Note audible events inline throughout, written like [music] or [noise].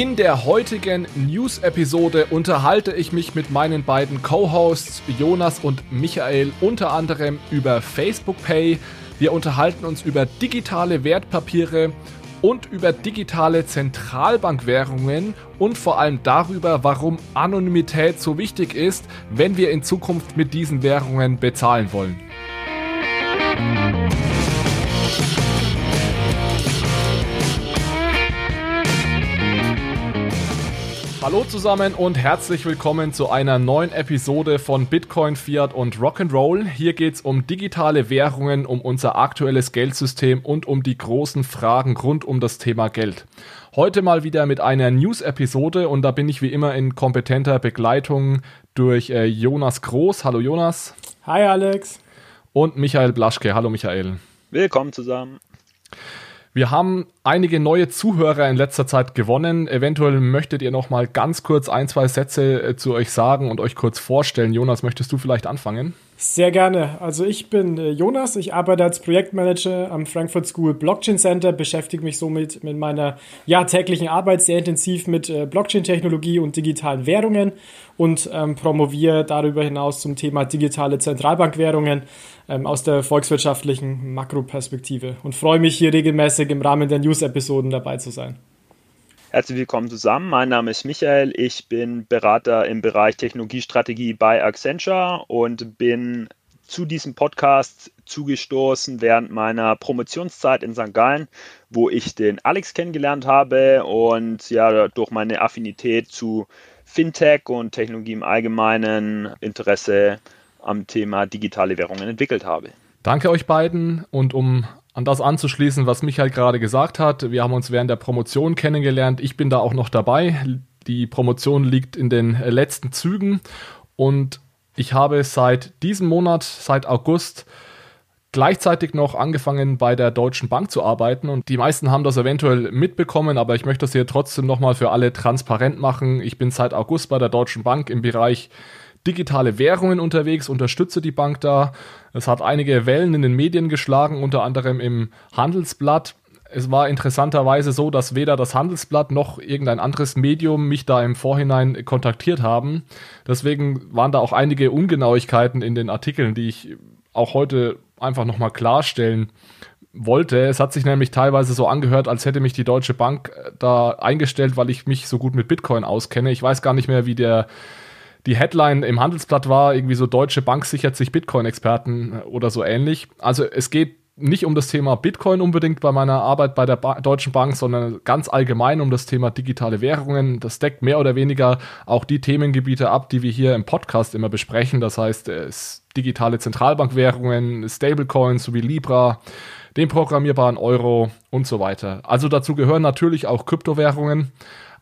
In der heutigen News-Episode unterhalte ich mich mit meinen beiden Co-Hosts Jonas und Michael unter anderem über Facebook Pay. Wir unterhalten uns über digitale Wertpapiere und über digitale Zentralbankwährungen und vor allem darüber, warum Anonymität so wichtig ist, wenn wir in Zukunft mit diesen Währungen bezahlen wollen. Hallo zusammen und herzlich willkommen zu einer neuen Episode von Bitcoin, Fiat und Rock'n'Roll. Hier geht es um digitale Währungen, um unser aktuelles Geldsystem und um die großen Fragen rund um das Thema Geld. Heute mal wieder mit einer News-Episode und da bin ich wie immer in kompetenter Begleitung durch äh, Jonas Groß. Hallo Jonas. Hi Alex. Und Michael Blaschke. Hallo Michael. Willkommen zusammen. Wir haben einige neue Zuhörer in letzter Zeit gewonnen. Eventuell möchtet ihr noch mal ganz kurz ein, zwei Sätze äh, zu euch sagen und euch kurz vorstellen. Jonas, möchtest du vielleicht anfangen? Sehr gerne. Also ich bin äh, Jonas, ich arbeite als Projektmanager am Frankfurt School Blockchain Center, beschäftige mich somit mit meiner ja, täglichen Arbeit sehr intensiv mit äh, Blockchain-Technologie und digitalen Währungen und ähm, promoviere darüber hinaus zum Thema digitale Zentralbankwährungen ähm, aus der volkswirtschaftlichen Makroperspektive und freue mich hier regelmäßig im Rahmen der News-Episoden dabei zu sein. Herzlich willkommen zusammen. Mein Name ist Michael. Ich bin Berater im Bereich Technologiestrategie bei Accenture und bin zu diesem Podcast zugestoßen während meiner Promotionszeit in St. Gallen, wo ich den Alex kennengelernt habe und ja durch meine Affinität zu Fintech und Technologie im Allgemeinen Interesse am Thema digitale Währungen entwickelt habe. Danke euch beiden und um an das anzuschließen, was Michael gerade gesagt hat. Wir haben uns während der Promotion kennengelernt. Ich bin da auch noch dabei. Die Promotion liegt in den letzten Zügen und ich habe seit diesem Monat, seit August, gleichzeitig noch angefangen bei der Deutschen Bank zu arbeiten und die meisten haben das eventuell mitbekommen, aber ich möchte das hier trotzdem nochmal für alle transparent machen. Ich bin seit August bei der Deutschen Bank im Bereich digitale Währungen unterwegs, unterstütze die Bank da. Es hat einige Wellen in den Medien geschlagen, unter anderem im Handelsblatt. Es war interessanterweise so, dass weder das Handelsblatt noch irgendein anderes Medium mich da im Vorhinein kontaktiert haben. Deswegen waren da auch einige Ungenauigkeiten in den Artikeln, die ich auch heute einfach nochmal klarstellen wollte. Es hat sich nämlich teilweise so angehört, als hätte mich die Deutsche Bank da eingestellt, weil ich mich so gut mit Bitcoin auskenne. Ich weiß gar nicht mehr, wie der die Headline im Handelsblatt war irgendwie so Deutsche Bank sichert sich Bitcoin-Experten oder so ähnlich. Also es geht nicht um das Thema Bitcoin unbedingt bei meiner Arbeit bei der ba Deutschen Bank, sondern ganz allgemein um das Thema digitale Währungen. Das deckt mehr oder weniger auch die Themengebiete ab, die wir hier im Podcast immer besprechen. Das heißt, es digitale Zentralbankwährungen, Stablecoins sowie Libra, den programmierbaren Euro und so weiter. Also dazu gehören natürlich auch Kryptowährungen.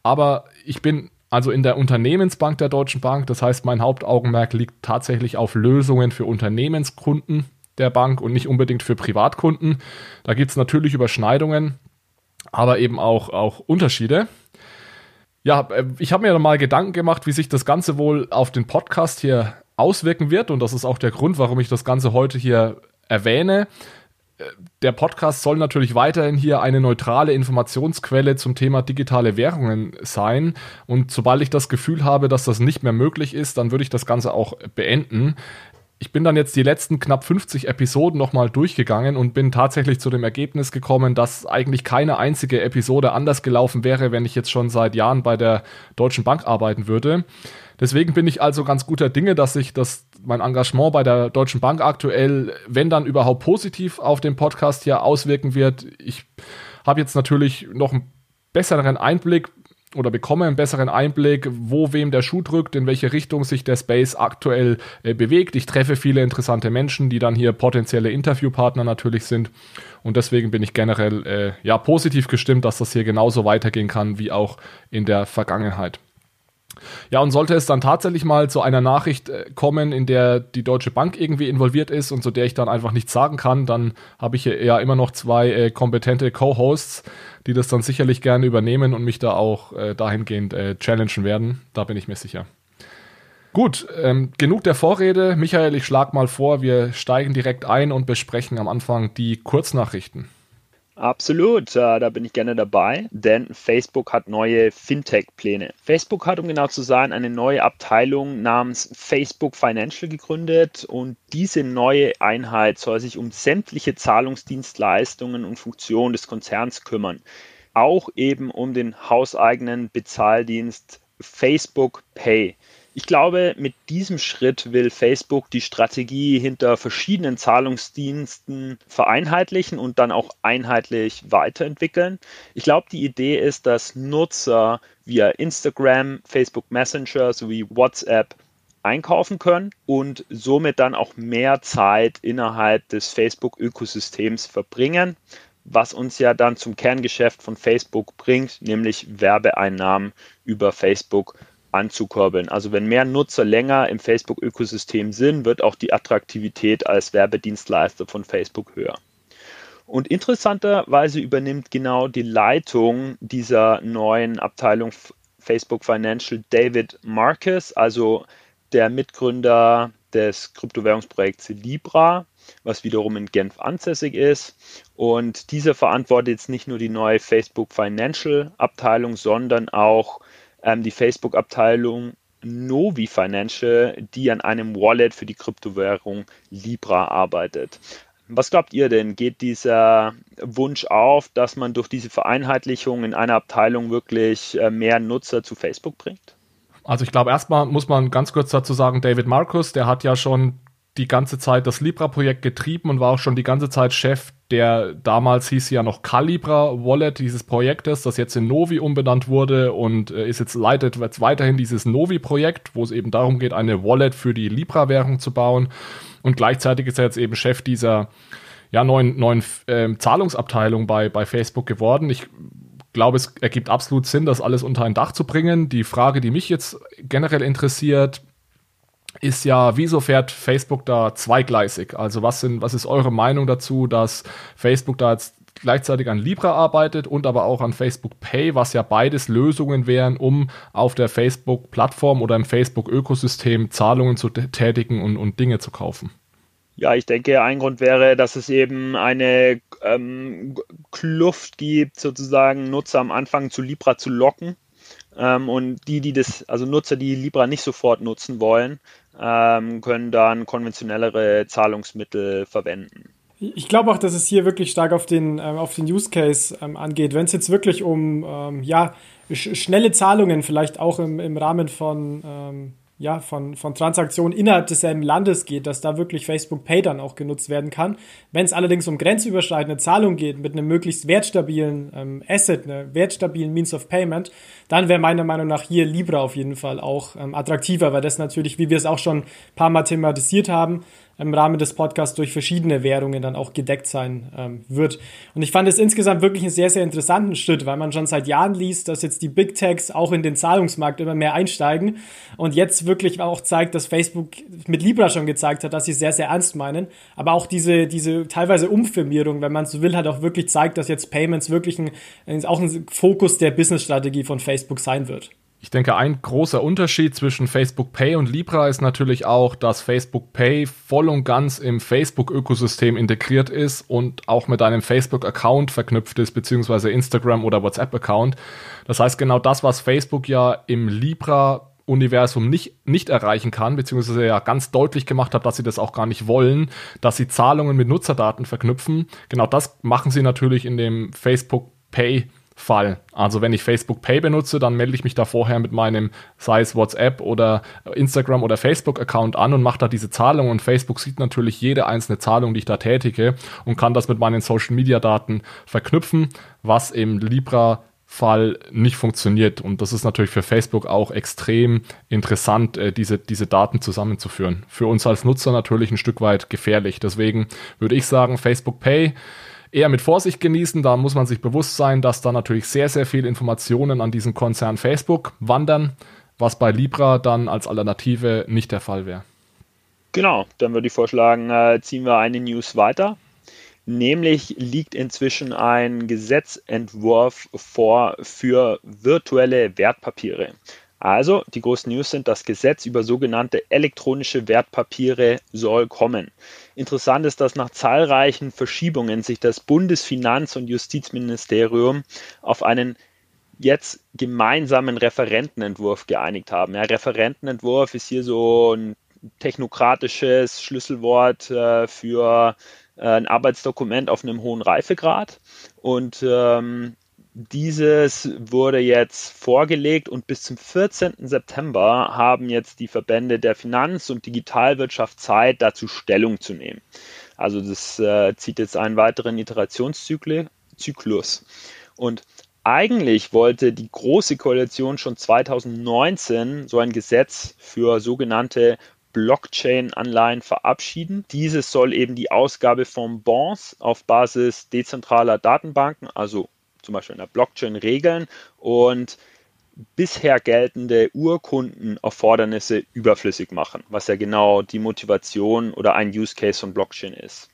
Aber ich bin also in der Unternehmensbank der Deutschen Bank. Das heißt, mein Hauptaugenmerk liegt tatsächlich auf Lösungen für Unternehmenskunden der Bank und nicht unbedingt für Privatkunden. Da gibt es natürlich Überschneidungen, aber eben auch, auch Unterschiede. Ja, äh, ich habe mir dann mal Gedanken gemacht, wie sich das Ganze wohl auf den Podcast hier auswirken wird. Und das ist auch der Grund, warum ich das Ganze heute hier erwähne der Podcast soll natürlich weiterhin hier eine neutrale Informationsquelle zum Thema digitale Währungen sein. Und sobald ich das Gefühl habe, dass das nicht mehr möglich ist, dann würde ich das Ganze auch beenden. Ich bin dann jetzt die letzten knapp 50 Episoden nochmal durchgegangen und bin tatsächlich zu dem Ergebnis gekommen, dass eigentlich keine einzige Episode anders gelaufen wäre, wenn ich jetzt schon seit Jahren bei der Deutschen Bank arbeiten würde. Deswegen bin ich also ganz guter Dinge, dass sich das mein Engagement bei der Deutschen Bank aktuell, wenn dann überhaupt positiv auf den Podcast hier auswirken wird. Ich habe jetzt natürlich noch einen besseren Einblick oder bekomme einen besseren Einblick, wo wem der Schuh drückt, in welche Richtung sich der Space aktuell äh, bewegt. Ich treffe viele interessante Menschen, die dann hier potenzielle Interviewpartner natürlich sind. Und deswegen bin ich generell äh, ja positiv gestimmt, dass das hier genauso weitergehen kann wie auch in der Vergangenheit. Ja, und sollte es dann tatsächlich mal zu einer Nachricht äh, kommen, in der die Deutsche Bank irgendwie involviert ist und zu der ich dann einfach nichts sagen kann, dann habe ich ja immer noch zwei äh, kompetente Co-Hosts, die das dann sicherlich gerne übernehmen und mich da auch äh, dahingehend äh, challengen werden. Da bin ich mir sicher. Gut, ähm, genug der Vorrede. Michael, ich schlage mal vor, wir steigen direkt ein und besprechen am Anfang die Kurznachrichten. Absolut, äh, da bin ich gerne dabei, denn Facebook hat neue Fintech-Pläne. Facebook hat, um genau zu sein, eine neue Abteilung namens Facebook Financial gegründet und diese neue Einheit soll sich um sämtliche Zahlungsdienstleistungen und Funktionen des Konzerns kümmern. Auch eben um den hauseigenen Bezahldienst Facebook Pay. Ich glaube, mit diesem Schritt will Facebook die Strategie hinter verschiedenen Zahlungsdiensten vereinheitlichen und dann auch einheitlich weiterentwickeln. Ich glaube, die Idee ist, dass Nutzer via Instagram, Facebook Messenger sowie WhatsApp einkaufen können und somit dann auch mehr Zeit innerhalb des Facebook-Ökosystems verbringen, was uns ja dann zum Kerngeschäft von Facebook bringt, nämlich Werbeeinnahmen über Facebook anzukurbeln. Also wenn mehr Nutzer länger im Facebook-Ökosystem sind, wird auch die Attraktivität als Werbedienstleister von Facebook höher. Und interessanterweise übernimmt genau die Leitung dieser neuen Abteilung Facebook Financial David Marcus, also der Mitgründer des Kryptowährungsprojekts Libra, was wiederum in Genf ansässig ist. Und dieser verantwortet jetzt nicht nur die neue Facebook Financial Abteilung, sondern auch ähm, die Facebook-Abteilung Novi Financial, die an einem Wallet für die Kryptowährung Libra arbeitet. Was glaubt ihr denn? Geht dieser Wunsch auf, dass man durch diese Vereinheitlichung in einer Abteilung wirklich äh, mehr Nutzer zu Facebook bringt? Also ich glaube, erstmal muss man ganz kurz dazu sagen, David Marcus, der hat ja schon die ganze Zeit das Libra-Projekt getrieben und war auch schon die ganze Zeit Chef der damals hieß ja noch Calibra Wallet dieses Projektes, das jetzt in Novi umbenannt wurde und äh, ist jetzt leitet jetzt weiterhin dieses Novi-Projekt, wo es eben darum geht, eine Wallet für die Libra-Währung zu bauen. Und gleichzeitig ist er jetzt eben Chef dieser ja, neuen, neuen äh, Zahlungsabteilung bei, bei Facebook geworden. Ich glaube, es ergibt absolut Sinn, das alles unter ein Dach zu bringen. Die Frage, die mich jetzt generell interessiert, ist ja, wieso fährt Facebook da zweigleisig? Also was, sind, was ist eure Meinung dazu, dass Facebook da jetzt gleichzeitig an Libra arbeitet und aber auch an Facebook Pay, was ja beides Lösungen wären, um auf der Facebook-Plattform oder im Facebook-Ökosystem Zahlungen zu tätigen und, und Dinge zu kaufen? Ja, ich denke, ein Grund wäre, dass es eben eine ähm, Kluft gibt, sozusagen Nutzer am Anfang zu Libra zu locken ähm, und die, die das, also Nutzer, die Libra nicht sofort nutzen wollen, ähm, können dann konventionellere Zahlungsmittel verwenden. Ich glaube auch, dass es hier wirklich stark auf den, ähm, auf den Use Case ähm, angeht. Wenn es jetzt wirklich um ähm, ja, sch schnelle Zahlungen, vielleicht auch im, im Rahmen von ähm, ja, von, von Transaktionen innerhalb desselben Landes geht, dass da wirklich Facebook Pay dann auch genutzt werden kann. Wenn es allerdings um grenzüberschreitende Zahlungen geht, mit einem möglichst wertstabilen ähm, Asset, einer wertstabilen Means of Payment, dann wäre meiner Meinung nach hier Libra auf jeden Fall auch ähm, attraktiver, weil das natürlich, wie wir es auch schon ein paar Mal thematisiert haben, im Rahmen des Podcasts durch verschiedene Währungen dann auch gedeckt sein ähm, wird. Und ich fand es insgesamt wirklich einen sehr, sehr interessanten Schritt, weil man schon seit Jahren liest, dass jetzt die Big Techs auch in den Zahlungsmarkt immer mehr einsteigen und jetzt wirklich auch zeigt, dass Facebook mit Libra schon gezeigt hat, dass sie sehr, sehr ernst meinen, aber auch diese, diese teilweise Umfirmierung, wenn man so will, hat auch wirklich zeigt, dass jetzt Payments wirklich ein, auch ein Fokus der Businessstrategie von Facebook sein wird. Ich denke, ein großer Unterschied zwischen Facebook Pay und Libra ist natürlich auch, dass Facebook Pay voll und ganz im Facebook-Ökosystem integriert ist und auch mit einem Facebook-Account verknüpft ist, beziehungsweise Instagram- oder WhatsApp-Account. Das heißt, genau das, was Facebook ja im Libra Universum nicht, nicht erreichen kann, beziehungsweise ja ganz deutlich gemacht hat, dass sie das auch gar nicht wollen, dass sie Zahlungen mit Nutzerdaten verknüpfen. Genau das machen sie natürlich in dem Facebook Pay Fall. Also wenn ich Facebook Pay benutze, dann melde ich mich da vorher mit meinem, sei es WhatsApp oder Instagram oder Facebook-Account an und mache da diese Zahlung und Facebook sieht natürlich jede einzelne Zahlung, die ich da tätige und kann das mit meinen Social-Media-Daten verknüpfen, was im Libra Fall nicht funktioniert. Und das ist natürlich für Facebook auch extrem interessant, äh, diese, diese Daten zusammenzuführen. Für uns als Nutzer natürlich ein Stück weit gefährlich. Deswegen würde ich sagen, Facebook Pay eher mit Vorsicht genießen. Da muss man sich bewusst sein, dass da natürlich sehr, sehr viele Informationen an diesen Konzern Facebook wandern, was bei Libra dann als Alternative nicht der Fall wäre. Genau, dann würde ich vorschlagen, äh, ziehen wir eine News weiter. Nämlich liegt inzwischen ein Gesetzentwurf vor für virtuelle Wertpapiere. Also, die großen News sind, das Gesetz über sogenannte elektronische Wertpapiere soll kommen. Interessant ist, dass nach zahlreichen Verschiebungen sich das Bundesfinanz- und Justizministerium auf einen jetzt gemeinsamen Referentenentwurf geeinigt haben. Ja, Referentenentwurf ist hier so ein technokratisches Schlüsselwort äh, für äh, ein Arbeitsdokument auf einem hohen Reifegrad. Und ähm, dieses wurde jetzt vorgelegt und bis zum 14. September haben jetzt die Verbände der Finanz- und Digitalwirtschaft Zeit, dazu Stellung zu nehmen. Also das äh, zieht jetzt einen weiteren Iterationszyklus. Und eigentlich wollte die Große Koalition schon 2019 so ein Gesetz für sogenannte Blockchain-Anleihen verabschieden. Dieses soll eben die Ausgabe von Bonds auf Basis dezentraler Datenbanken, also zum Beispiel in der Blockchain regeln und bisher geltende Urkundenerfordernisse überflüssig machen, was ja genau die Motivation oder ein Use Case von Blockchain ist.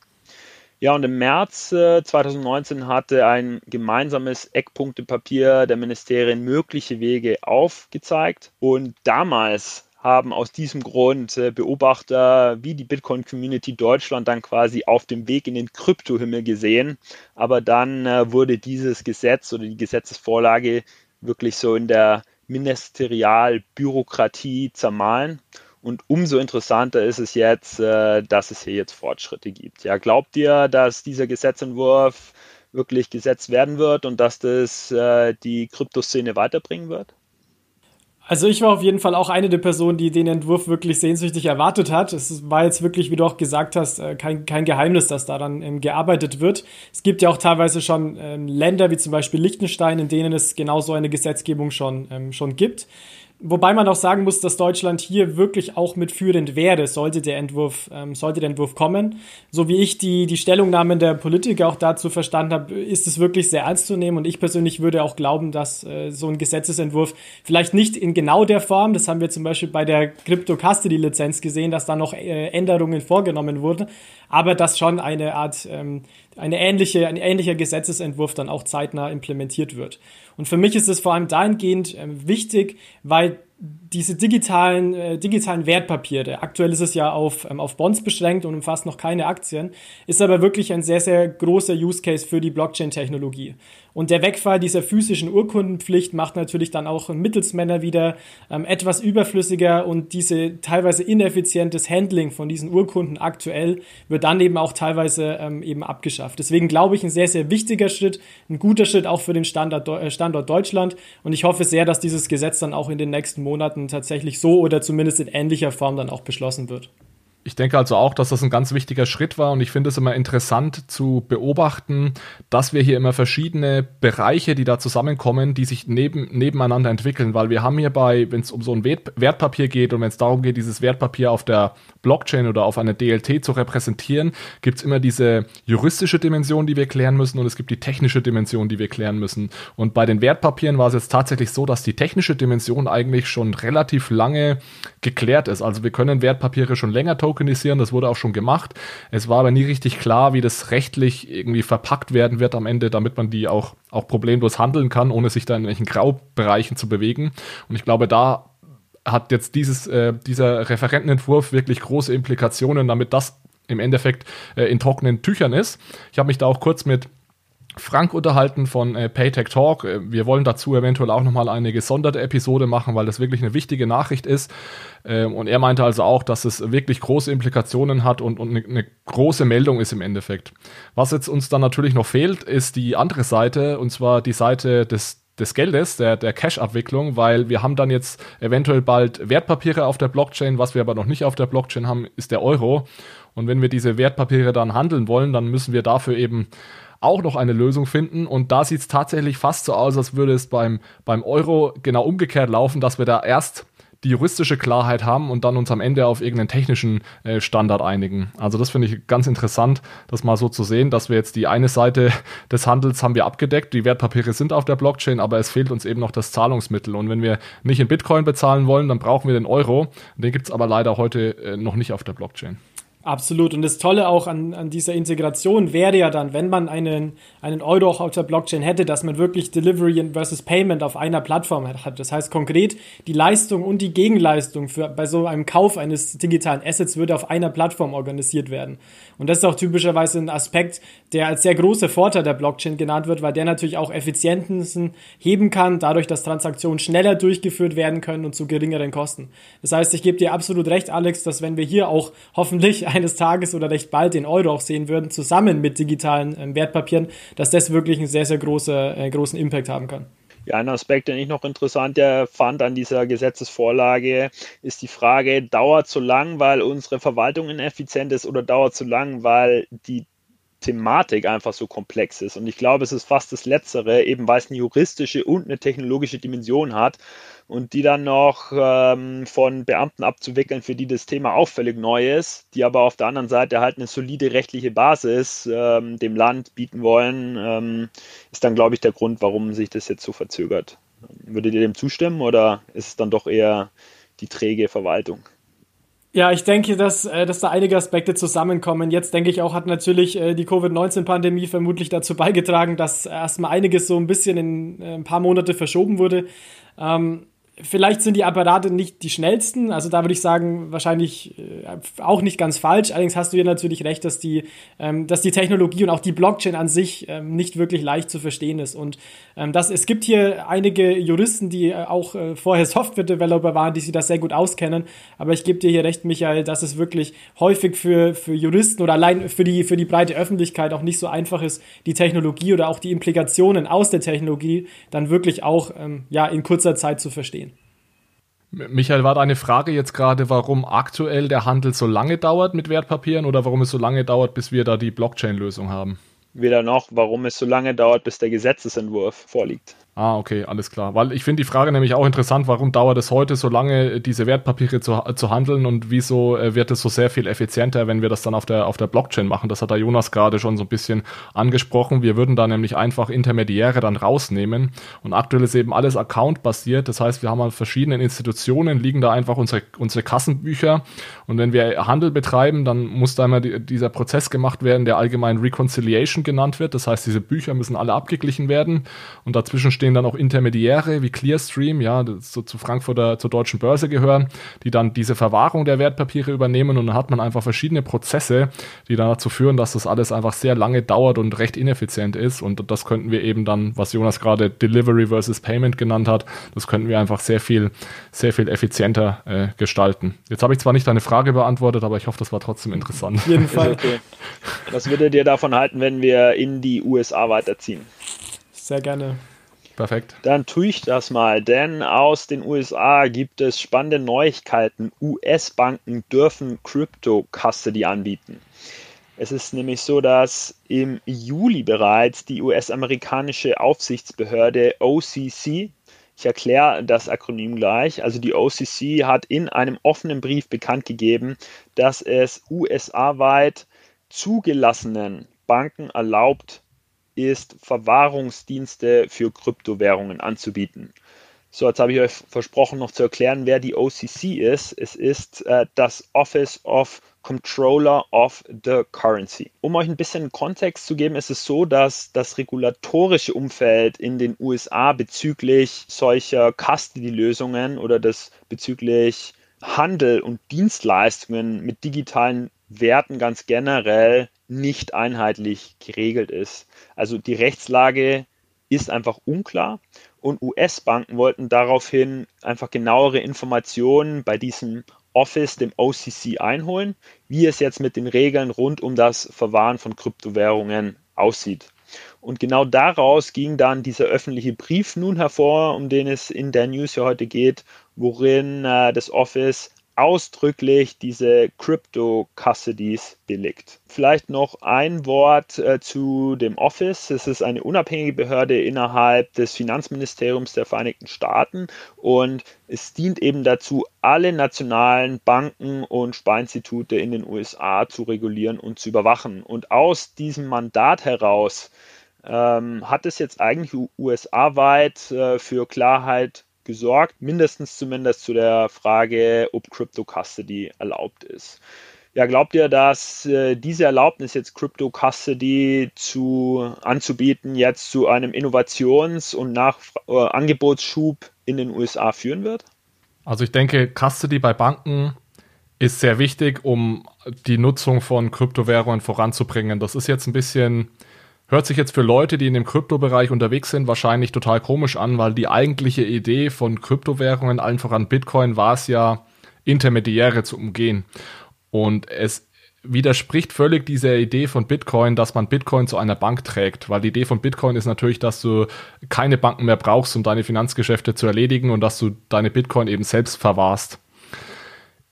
Ja, und im März äh, 2019 hatte ein gemeinsames Eckpunktepapier der Ministerien mögliche Wege aufgezeigt. Und damals haben aus diesem Grund äh, Beobachter wie die Bitcoin-Community Deutschland dann quasi auf dem Weg in den Kryptohimmel gesehen. Aber dann äh, wurde dieses Gesetz oder die Gesetzesvorlage wirklich so in der Ministerialbürokratie zermahlen. Und umso interessanter ist es jetzt, äh, dass es hier jetzt Fortschritte gibt. Ja, glaubt ihr, dass dieser Gesetzentwurf wirklich gesetzt werden wird und dass das die Kryptoszene weiterbringen wird? Also ich war auf jeden Fall auch eine der Personen, die den Entwurf wirklich sehnsüchtig erwartet hat. Es war jetzt wirklich, wie du auch gesagt hast, äh, kein, kein Geheimnis, dass daran ähm, gearbeitet wird. Es gibt ja auch teilweise schon ähm, Länder wie zum Beispiel Liechtenstein, in denen es genau so eine Gesetzgebung schon, ähm, schon gibt. Wobei man auch sagen muss, dass Deutschland hier wirklich auch mitführend wäre, sollte der Entwurf, ähm, sollte der Entwurf kommen. So wie ich die, die Stellungnahmen der Politiker auch dazu verstanden habe, ist es wirklich sehr ernst zu nehmen. Und ich persönlich würde auch glauben, dass äh, so ein Gesetzesentwurf vielleicht nicht in genau der Form, das haben wir zum Beispiel bei der Crypto Custody Lizenz gesehen, dass da noch äh, Änderungen vorgenommen wurden, aber dass schon eine Art, ähm, eine ähnliche, ein ähnlicher Gesetzesentwurf dann auch zeitnah implementiert wird. Und für mich ist es vor allem dahingehend äh, wichtig, weil diese digitalen, äh, digitalen Wertpapiere, aktuell ist es ja auf, ähm, auf Bonds beschränkt und umfasst noch keine Aktien, ist aber wirklich ein sehr, sehr großer Use Case für die Blockchain-Technologie. Und der Wegfall dieser physischen Urkundenpflicht macht natürlich dann auch Mittelsmänner wieder ähm, etwas überflüssiger und diese teilweise ineffizientes Handling von diesen Urkunden aktuell wird dann eben auch teilweise ähm, eben abgeschafft. Deswegen glaube ich, ein sehr, sehr wichtiger Schritt, ein guter Schritt auch für den Standort, äh, Standort Deutschland. Und ich hoffe sehr, dass dieses Gesetz dann auch in den nächsten Monaten tatsächlich so oder zumindest in ähnlicher Form dann auch beschlossen wird. Ich denke also auch, dass das ein ganz wichtiger Schritt war und ich finde es immer interessant zu beobachten, dass wir hier immer verschiedene Bereiche, die da zusammenkommen, die sich neben, nebeneinander entwickeln, weil wir haben hierbei, wenn es um so ein Wertpapier geht und wenn es darum geht, dieses Wertpapier auf der Blockchain oder auf einer DLT zu repräsentieren, gibt es immer diese juristische Dimension, die wir klären müssen und es gibt die technische Dimension, die wir klären müssen. Und bei den Wertpapieren war es jetzt tatsächlich so, dass die technische Dimension eigentlich schon relativ lange geklärt ist. Also wir können Wertpapiere schon länger token tokenisieren, das wurde auch schon gemacht. Es war aber nie richtig klar, wie das rechtlich irgendwie verpackt werden wird am Ende, damit man die auch, auch problemlos handeln kann, ohne sich da in welchen Graubereichen zu bewegen. Und ich glaube, da hat jetzt dieses, äh, dieser Referentenentwurf wirklich große Implikationen, damit das im Endeffekt äh, in trockenen Tüchern ist. Ich habe mich da auch kurz mit Frank unterhalten von äh, Paytech Talk. Äh, wir wollen dazu eventuell auch nochmal eine gesonderte Episode machen, weil das wirklich eine wichtige Nachricht ist. Ähm, und er meinte also auch, dass es wirklich große Implikationen hat und, und eine, eine große Meldung ist im Endeffekt. Was jetzt uns dann natürlich noch fehlt, ist die andere Seite, und zwar die Seite des des Geldes, der, der Cash-Abwicklung, weil wir haben dann jetzt eventuell bald Wertpapiere auf der Blockchain. Was wir aber noch nicht auf der Blockchain haben, ist der Euro. Und wenn wir diese Wertpapiere dann handeln wollen, dann müssen wir dafür eben auch noch eine Lösung finden. Und da sieht es tatsächlich fast so aus, als würde es beim, beim Euro genau umgekehrt laufen, dass wir da erst die juristische Klarheit haben und dann uns am Ende auf irgendeinen technischen äh, Standard einigen. Also das finde ich ganz interessant, das mal so zu sehen, dass wir jetzt die eine Seite [laughs] des Handels haben wir abgedeckt, die Wertpapiere sind auf der Blockchain, aber es fehlt uns eben noch das Zahlungsmittel. Und wenn wir nicht in Bitcoin bezahlen wollen, dann brauchen wir den Euro. Den gibt es aber leider heute äh, noch nicht auf der Blockchain. Absolut. Und das Tolle auch an, an dieser Integration wäre ja dann, wenn man einen, einen Euro auch auf der Blockchain hätte, dass man wirklich Delivery versus Payment auf einer Plattform hat. Das heißt konkret, die Leistung und die Gegenleistung für, bei so einem Kauf eines digitalen Assets würde auf einer Plattform organisiert werden. Und das ist auch typischerweise ein Aspekt, der als sehr großer Vorteil der Blockchain genannt wird, weil der natürlich auch Effizienzen heben kann, dadurch, dass Transaktionen schneller durchgeführt werden können und zu geringeren Kosten. Das heißt, ich gebe dir absolut recht, Alex, dass wenn wir hier auch hoffentlich eines Tages oder recht bald den Euro auch sehen würden, zusammen mit digitalen äh, Wertpapieren, dass das wirklich einen sehr, sehr große, äh, großen Impact haben kann. Ja, ein Aspekt, den ich noch interessant fand an dieser Gesetzesvorlage, ist die Frage, dauert so lang, weil unsere Verwaltung ineffizient ist oder dauert so lang, weil die Thematik einfach so komplex ist. Und ich glaube, es ist fast das Letztere, eben weil es eine juristische und eine technologische Dimension hat und die dann noch ähm, von Beamten abzuwickeln, für die das Thema auch völlig neu ist, die aber auf der anderen Seite halt eine solide rechtliche Basis ähm, dem Land bieten wollen, ähm, ist dann, glaube ich, der Grund, warum sich das jetzt so verzögert. Würdet ihr dem zustimmen oder ist es dann doch eher die träge Verwaltung? Ja, ich denke, dass, äh, dass da einige Aspekte zusammenkommen. Jetzt denke ich auch, hat natürlich äh, die Covid-19-Pandemie vermutlich dazu beigetragen, dass erstmal einiges so ein bisschen in äh, ein paar Monate verschoben wurde. Ähm, Vielleicht sind die Apparate nicht die schnellsten, also da würde ich sagen, wahrscheinlich äh, auch nicht ganz falsch. Allerdings hast du hier natürlich recht, dass die, ähm, dass die Technologie und auch die Blockchain an sich ähm, nicht wirklich leicht zu verstehen ist. Und ähm, das, es gibt hier einige Juristen, die äh, auch äh, vorher Software-Developer waren, die sich das sehr gut auskennen. Aber ich gebe dir hier recht, Michael, dass es wirklich häufig für, für Juristen oder allein für die, für die breite Öffentlichkeit auch nicht so einfach ist, die Technologie oder auch die Implikationen aus der Technologie dann wirklich auch ähm, ja, in kurzer Zeit zu verstehen. Michael, war deine Frage jetzt gerade, warum aktuell der Handel so lange dauert mit Wertpapieren oder warum es so lange dauert, bis wir da die Blockchain-Lösung haben? Weder noch, warum es so lange dauert, bis der Gesetzesentwurf vorliegt. Ah, okay, alles klar. Weil ich finde die Frage nämlich auch interessant, warum dauert es heute so lange, diese Wertpapiere zu, zu handeln und wieso äh, wird es so sehr viel effizienter, wenn wir das dann auf der, auf der Blockchain machen? Das hat der Jonas gerade schon so ein bisschen angesprochen. Wir würden da nämlich einfach Intermediäre dann rausnehmen und aktuell ist eben alles Account-basiert. Das heißt, wir haben an verschiedenen Institutionen, liegen da einfach unsere, unsere Kassenbücher und wenn wir Handel betreiben, dann muss da immer die, dieser Prozess gemacht werden, der allgemein Reconciliation genannt wird. Das heißt, diese Bücher müssen alle abgeglichen werden und dazwischen steht stehen dann auch Intermediäre wie Clearstream, ja, so zu Frankfurter, zur deutschen Börse gehören, die dann diese Verwahrung der Wertpapiere übernehmen und dann hat man einfach verschiedene Prozesse, die dann dazu führen, dass das alles einfach sehr lange dauert und recht ineffizient ist und das könnten wir eben dann, was Jonas gerade Delivery versus Payment genannt hat, das könnten wir einfach sehr viel, sehr viel effizienter äh, gestalten. Jetzt habe ich zwar nicht deine Frage beantwortet, aber ich hoffe, das war trotzdem interessant. Auf jeden Fall. Okay. Was würdet ihr davon halten, wenn wir in die USA weiterziehen? Sehr gerne. Perfekt. Dann tue ich das mal, denn aus den USA gibt es spannende Neuigkeiten. US-Banken dürfen Crypto Custody anbieten. Es ist nämlich so, dass im Juli bereits die US-amerikanische Aufsichtsbehörde OCC, ich erkläre das Akronym gleich, also die OCC hat in einem offenen Brief bekannt gegeben, dass es USA-weit zugelassenen Banken erlaubt ist, Verwahrungsdienste für Kryptowährungen anzubieten. So, jetzt habe ich euch versprochen, noch zu erklären, wer die OCC ist. Es ist äh, das Office of Controller of the Currency. Um euch ein bisschen Kontext zu geben, ist es so, dass das regulatorische Umfeld in den USA bezüglich solcher Custody-Lösungen oder das bezüglich Handel und Dienstleistungen mit digitalen Werten ganz generell nicht einheitlich geregelt ist. Also die Rechtslage ist einfach unklar und US-Banken wollten daraufhin einfach genauere Informationen bei diesem Office, dem OCC, einholen, wie es jetzt mit den Regeln rund um das Verwahren von Kryptowährungen aussieht. Und genau daraus ging dann dieser öffentliche Brief nun hervor, um den es in der News ja heute geht, worin äh, das Office ausdrücklich diese Crypto Custodies billigt. Vielleicht noch ein Wort äh, zu dem Office. Es ist eine unabhängige Behörde innerhalb des Finanzministeriums der Vereinigten Staaten und es dient eben dazu, alle nationalen Banken und Sparinstitute in den USA zu regulieren und zu überwachen. Und aus diesem Mandat heraus ähm, hat es jetzt eigentlich USA-weit äh, für Klarheit gesorgt, mindestens zumindest zu der Frage, ob Crypto Custody erlaubt ist. Ja, glaubt ihr, dass äh, diese Erlaubnis jetzt Crypto Custody zu anzubieten jetzt zu einem Innovations- und Nach äh, Angebotsschub in den USA führen wird? Also ich denke, Custody bei Banken ist sehr wichtig, um die Nutzung von Kryptowährungen voranzubringen. Das ist jetzt ein bisschen Hört sich jetzt für Leute, die in dem Kryptobereich unterwegs sind, wahrscheinlich total komisch an, weil die eigentliche Idee von Kryptowährungen, allen voran Bitcoin, war es ja, Intermediäre zu umgehen. Und es widerspricht völlig dieser Idee von Bitcoin, dass man Bitcoin zu einer Bank trägt, weil die Idee von Bitcoin ist natürlich, dass du keine Banken mehr brauchst, um deine Finanzgeschäfte zu erledigen und dass du deine Bitcoin eben selbst verwahrst.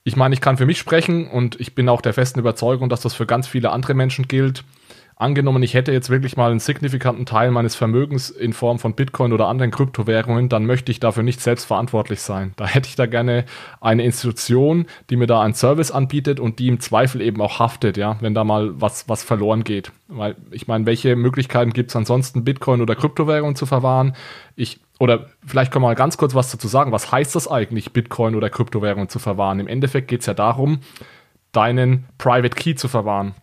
Ich meine, ich kann für mich sprechen und ich bin auch der festen Überzeugung, dass das für ganz viele andere Menschen gilt angenommen, ich hätte jetzt wirklich mal einen signifikanten Teil meines Vermögens in Form von Bitcoin oder anderen Kryptowährungen, dann möchte ich dafür nicht selbst verantwortlich sein. Da hätte ich da gerne eine Institution, die mir da einen Service anbietet und die im Zweifel eben auch haftet, ja, wenn da mal was, was verloren geht. Weil ich meine, welche Möglichkeiten gibt es ansonsten, Bitcoin oder Kryptowährungen zu verwahren? Ich oder vielleicht kann man mal ganz kurz was dazu sagen. Was heißt das eigentlich, Bitcoin oder Kryptowährungen zu verwahren? Im Endeffekt geht es ja darum, deinen Private Key zu verwahren.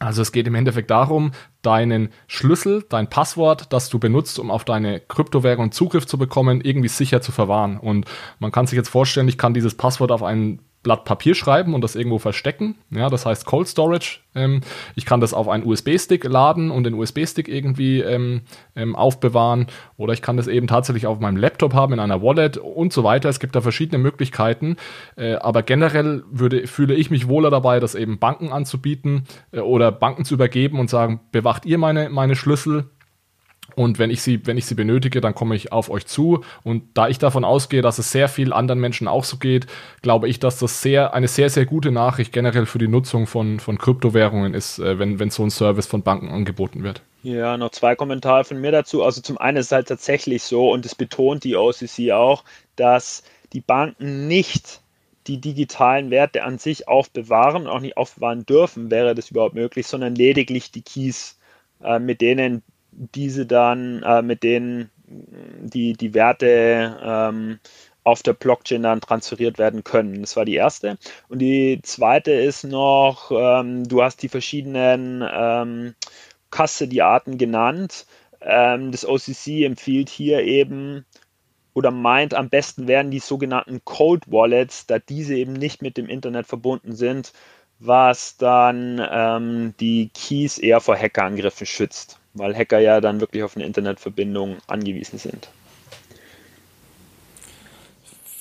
Also es geht im Endeffekt darum, deinen Schlüssel, dein Passwort, das du benutzt, um auf deine Kryptowährung Zugriff zu bekommen, irgendwie sicher zu verwahren. Und man kann sich jetzt vorstellen, ich kann dieses Passwort auf einen Blatt Papier schreiben und das irgendwo verstecken. Ja, das heißt Cold Storage. Ähm, ich kann das auf einen USB-Stick laden und den USB-Stick irgendwie ähm, ähm, aufbewahren. Oder ich kann das eben tatsächlich auf meinem Laptop haben, in einer Wallet und so weiter. Es gibt da verschiedene Möglichkeiten. Äh, aber generell würde, fühle ich mich wohler dabei, das eben Banken anzubieten äh, oder Banken zu übergeben und sagen, bewacht ihr meine, meine Schlüssel und wenn ich sie, wenn ich sie benötige, dann komme ich auf euch zu. Und da ich davon ausgehe, dass es sehr vielen anderen Menschen auch so geht, glaube ich, dass das sehr, eine sehr, sehr gute Nachricht generell für die Nutzung von, von Kryptowährungen ist, äh, wenn, wenn so ein Service von Banken angeboten wird. Ja, noch zwei Kommentare von mir dazu. Also zum einen ist es halt tatsächlich so, und es betont die OCC auch, dass die Banken nicht die digitalen Werte an sich aufbewahren, auch nicht aufbewahren dürfen, wäre das überhaupt möglich, sondern lediglich die Keys, äh, mit denen diese dann äh, mit denen die, die Werte ähm, auf der Blockchain dann transferiert werden können. Das war die erste. Und die zweite ist noch, ähm, du hast die verschiedenen ähm, Custody-Arten genannt. Ähm, das OCC empfiehlt hier eben oder meint, am besten wären die sogenannten Cold Wallets, da diese eben nicht mit dem Internet verbunden sind, was dann ähm, die Keys eher vor Hackerangriffen schützt weil Hacker ja dann wirklich auf eine Internetverbindung angewiesen sind.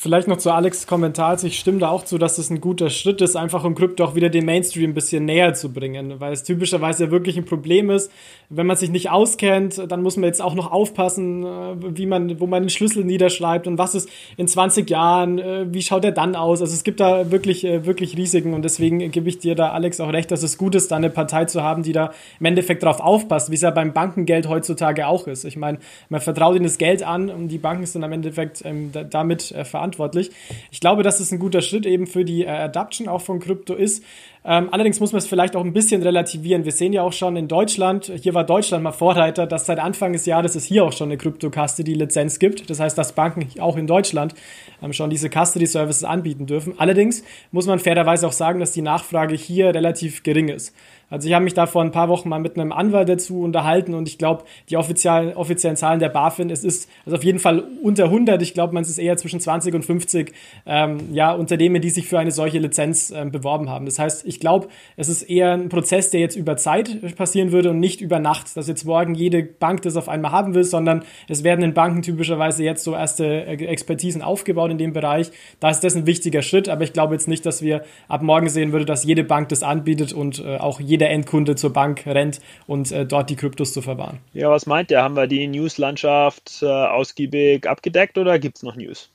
Vielleicht noch zu Alex Kommentar. Ich stimme da auch zu, dass es ein guter Schritt ist, einfach um Krypto auch wieder den Mainstream ein bisschen näher zu bringen, weil es typischerweise ja wirklich ein Problem ist. Wenn man sich nicht auskennt, dann muss man jetzt auch noch aufpassen, äh, wie man, wo man den Schlüssel niederschreibt und was ist in 20 Jahren, äh, wie schaut der dann aus? Also es gibt da wirklich, äh, wirklich Risiken und deswegen gebe ich dir da, Alex, auch recht, dass es gut ist, da eine Partei zu haben, die da im Endeffekt drauf aufpasst, wie es ja beim Bankengeld heutzutage auch ist. Ich meine, man vertraut ihnen das Geld an und die Banken sind am Endeffekt ähm, damit verantwortlich verantwortlich. Ich glaube, dass es ein guter Schritt eben für die äh, Adaption auch von Krypto ist. Ähm, allerdings muss man es vielleicht auch ein bisschen relativieren. Wir sehen ja auch schon in Deutschland, hier war Deutschland mal Vorreiter, dass seit Anfang des Jahres es hier auch schon eine Crypto-Custody-Lizenz gibt. Das heißt, dass Banken auch in Deutschland ähm, schon diese Custody-Services anbieten dürfen. Allerdings muss man fairerweise auch sagen, dass die Nachfrage hier relativ gering ist. Also ich habe mich da vor ein paar Wochen mal mit einem Anwalt dazu unterhalten und ich glaube, die offiziellen, offiziellen Zahlen der BaFin, es ist also auf jeden Fall unter 100. Ich glaube, man ist eher zwischen 20 und 50 ähm, ja, Unternehmen, die sich für eine solche Lizenz ähm, beworben haben. Das heißt, ich glaube, es ist eher ein Prozess, der jetzt über Zeit passieren würde und nicht über Nacht, dass jetzt morgen jede Bank das auf einmal haben will, sondern es werden in Banken typischerweise jetzt so erste äh, Expertisen aufgebaut in dem Bereich. Da ist das ein wichtiger Schritt, aber ich glaube jetzt nicht, dass wir ab morgen sehen würde, dass jede Bank das anbietet und äh, auch jede jeder Endkunde zur Bank rennt und äh, dort die Kryptos zu verwahren. Ja, was meint ihr? Haben wir die News-Landschaft äh, ausgiebig abgedeckt oder gibt es noch News?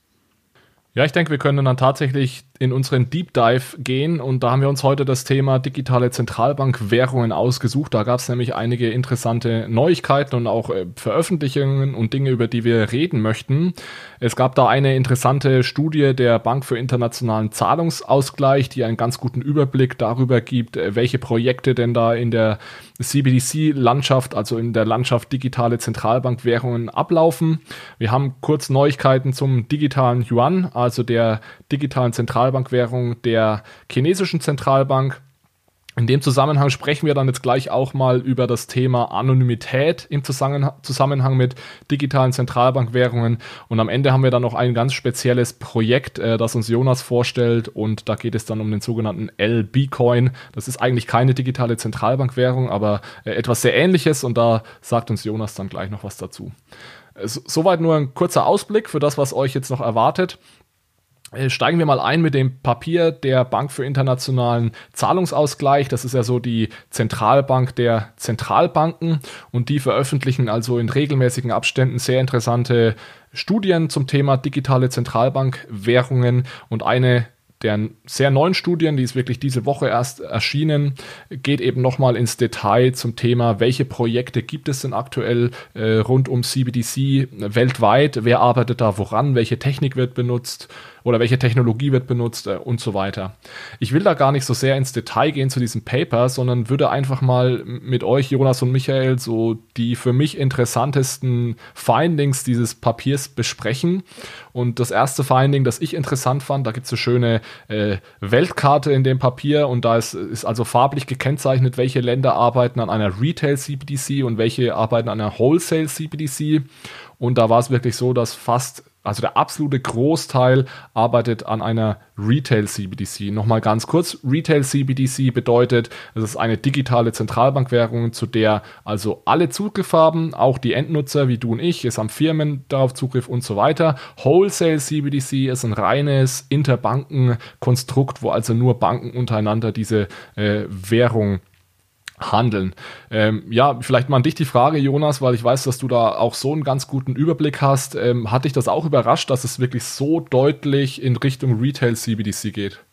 Ja, ich denke, wir können dann tatsächlich in unseren Deep Dive gehen und da haben wir uns heute das Thema digitale Zentralbankwährungen ausgesucht. Da gab es nämlich einige interessante Neuigkeiten und auch äh, Veröffentlichungen und Dinge, über die wir reden möchten. Es gab da eine interessante Studie der Bank für internationalen Zahlungsausgleich, die einen ganz guten Überblick darüber gibt, äh, welche Projekte denn da in der CBDC-Landschaft, also in der Landschaft digitale Zentralbankwährungen ablaufen. Wir haben kurz Neuigkeiten zum digitalen Yuan, also der digitalen Zentralbankwährung der chinesischen Zentralbank. In dem Zusammenhang sprechen wir dann jetzt gleich auch mal über das Thema Anonymität im Zusammenhang mit digitalen Zentralbankwährungen. Und am Ende haben wir dann noch ein ganz spezielles Projekt, äh, das uns Jonas vorstellt. Und da geht es dann um den sogenannten LB-Coin. Das ist eigentlich keine digitale Zentralbankwährung, aber äh, etwas sehr ähnliches. Und da sagt uns Jonas dann gleich noch was dazu. Äh, soweit nur ein kurzer Ausblick für das, was euch jetzt noch erwartet. Äh, steigen wir mal ein mit dem Papier der Bank für internationalen Zahlungsausgleich. Das ist ja so die Zentralbank der Zentralbanken. Und die veröffentlichen also in regelmäßigen Abständen sehr interessante Studien zum Thema digitale Zentralbankwährungen. Und eine der sehr neuen Studien, die ist wirklich diese Woche erst erschienen, geht eben nochmal ins Detail zum Thema, welche Projekte gibt es denn aktuell äh, rund um CBDC weltweit, wer arbeitet da woran, welche Technik wird benutzt oder welche Technologie wird benutzt äh, und so weiter. Ich will da gar nicht so sehr ins Detail gehen zu diesem Paper, sondern würde einfach mal mit euch, Jonas und Michael, so die für mich interessantesten Findings dieses Papiers besprechen. Und das erste Finding, das ich interessant fand, da gibt es eine schöne äh, Weltkarte in dem Papier und da ist, ist also farblich gekennzeichnet, welche Länder arbeiten an einer Retail CBDC und welche arbeiten an einer Wholesale CBDC. Und da war es wirklich so, dass fast also der absolute Großteil arbeitet an einer Retail CBDC. Nochmal ganz kurz, Retail CBDC bedeutet, es ist eine digitale Zentralbankwährung, zu der also alle Zugriff haben, auch die Endnutzer wie du und ich, es haben Firmen darauf Zugriff und so weiter. Wholesale CBDC ist ein reines Interbankenkonstrukt, wo also nur Banken untereinander diese äh, Währung handeln. Ähm, ja, vielleicht mal an dich die Frage, Jonas, weil ich weiß, dass du da auch so einen ganz guten Überblick hast. Ähm, hat dich das auch überrascht, dass es wirklich so deutlich in Richtung Retail CBDC geht?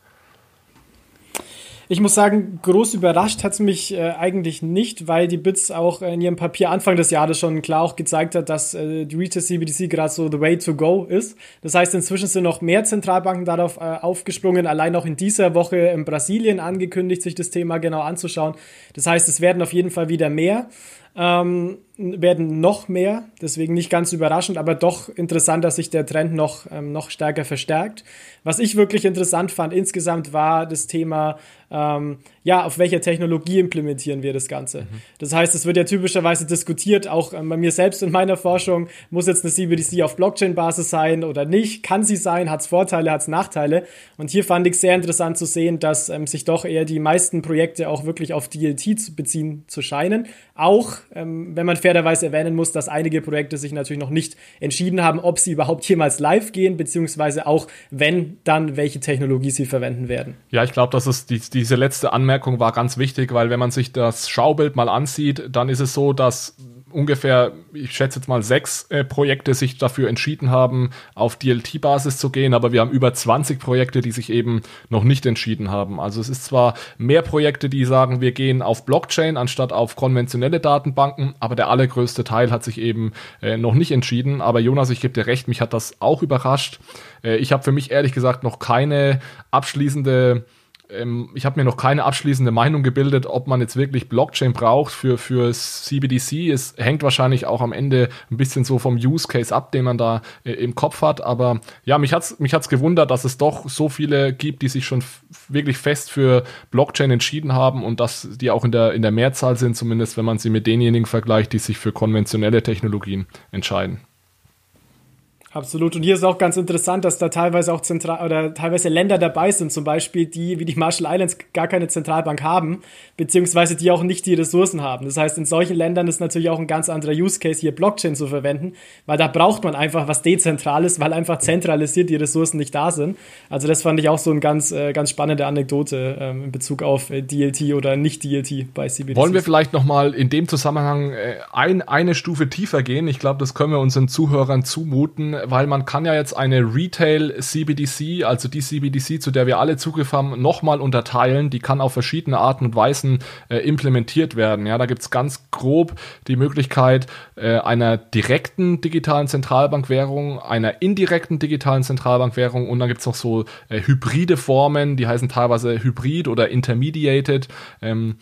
Ich muss sagen, groß überrascht hat es mich äh, eigentlich nicht, weil die Bits auch in ihrem Papier Anfang des Jahres schon klar auch gezeigt hat, dass äh, die Retail CBDC gerade so the way to go ist. Das heißt, inzwischen sind noch mehr Zentralbanken darauf äh, aufgesprungen, allein auch in dieser Woche in Brasilien angekündigt, sich das Thema genau anzuschauen. Das heißt, es werden auf jeden Fall wieder mehr. Ähm, werden noch mehr, deswegen nicht ganz überraschend, aber doch interessant, dass sich der Trend noch, ähm, noch stärker verstärkt. Was ich wirklich interessant fand insgesamt war das Thema, ähm, ja, auf welcher Technologie implementieren wir das Ganze. Mhm. Das heißt, es wird ja typischerweise diskutiert, auch ähm, bei mir selbst in meiner Forschung, muss jetzt eine CBDC auf Blockchain-Basis sein oder nicht? Kann sie sein? Hat es Vorteile, hat es Nachteile? Und hier fand ich sehr interessant zu sehen, dass ähm, sich doch eher die meisten Projekte auch wirklich auf DLT zu beziehen zu scheinen. Auch, ähm, wenn man fairerweise erwähnen muss, dass einige Projekte sich natürlich noch nicht entschieden haben, ob sie überhaupt jemals live gehen, beziehungsweise auch, wenn, dann welche Technologie sie verwenden werden. Ja, ich glaube, dass es die, diese letzte Anmerkung war ganz wichtig, weil wenn man sich das Schaubild mal ansieht, dann ist es so, dass ungefähr, ich schätze jetzt mal sechs äh, Projekte sich dafür entschieden haben, auf DLT-Basis zu gehen, aber wir haben über 20 Projekte, die sich eben noch nicht entschieden haben. Also es ist zwar mehr Projekte, die sagen, wir gehen auf Blockchain anstatt auf konventionelle Datenbanken, aber der allergrößte Teil hat sich eben äh, noch nicht entschieden. Aber Jonas, ich gebe dir recht, mich hat das auch überrascht. Äh, ich habe für mich ehrlich gesagt noch keine abschließende ähm, ich habe mir noch keine abschließende Meinung gebildet, ob man jetzt wirklich Blockchain braucht für, für CBDC. Es hängt wahrscheinlich auch am Ende ein bisschen so vom Use Case ab, den man da äh, im Kopf hat. Aber ja, mich hat's mich hat's gewundert, dass es doch so viele gibt, die sich schon wirklich fest für Blockchain entschieden haben und dass die auch in der, in der Mehrzahl sind, zumindest wenn man sie mit denjenigen vergleicht, die sich für konventionelle Technologien entscheiden. Absolut. Und hier ist auch ganz interessant, dass da teilweise auch zentral oder teilweise Länder dabei sind, zum Beispiel die wie die Marshall Islands gar keine Zentralbank haben, beziehungsweise die auch nicht die Ressourcen haben. Das heißt, in solchen Ländern ist natürlich auch ein ganz anderer Use Case, hier Blockchain zu verwenden, weil da braucht man einfach was Dezentrales, weil einfach zentralisiert die Ressourcen nicht da sind. Also das fand ich auch so eine ganz, äh, ganz spannende Anekdote ähm, in Bezug auf äh, DLT oder nicht DLT bei CBDC. Wollen wir vielleicht nochmal in dem Zusammenhang äh, ein, eine Stufe tiefer gehen? Ich glaube, das können wir unseren Zuhörern zumuten weil man kann ja jetzt eine Retail CBDC, also die CBDC, zu der wir alle Zugriff haben, nochmal unterteilen. Die kann auf verschiedene Arten und Weisen äh, implementiert werden. Ja, da gibt es ganz grob die Möglichkeit äh, einer direkten digitalen Zentralbankwährung, einer indirekten digitalen Zentralbankwährung und dann gibt es noch so äh, hybride Formen, die heißen teilweise Hybrid oder Intermediated. Ähm,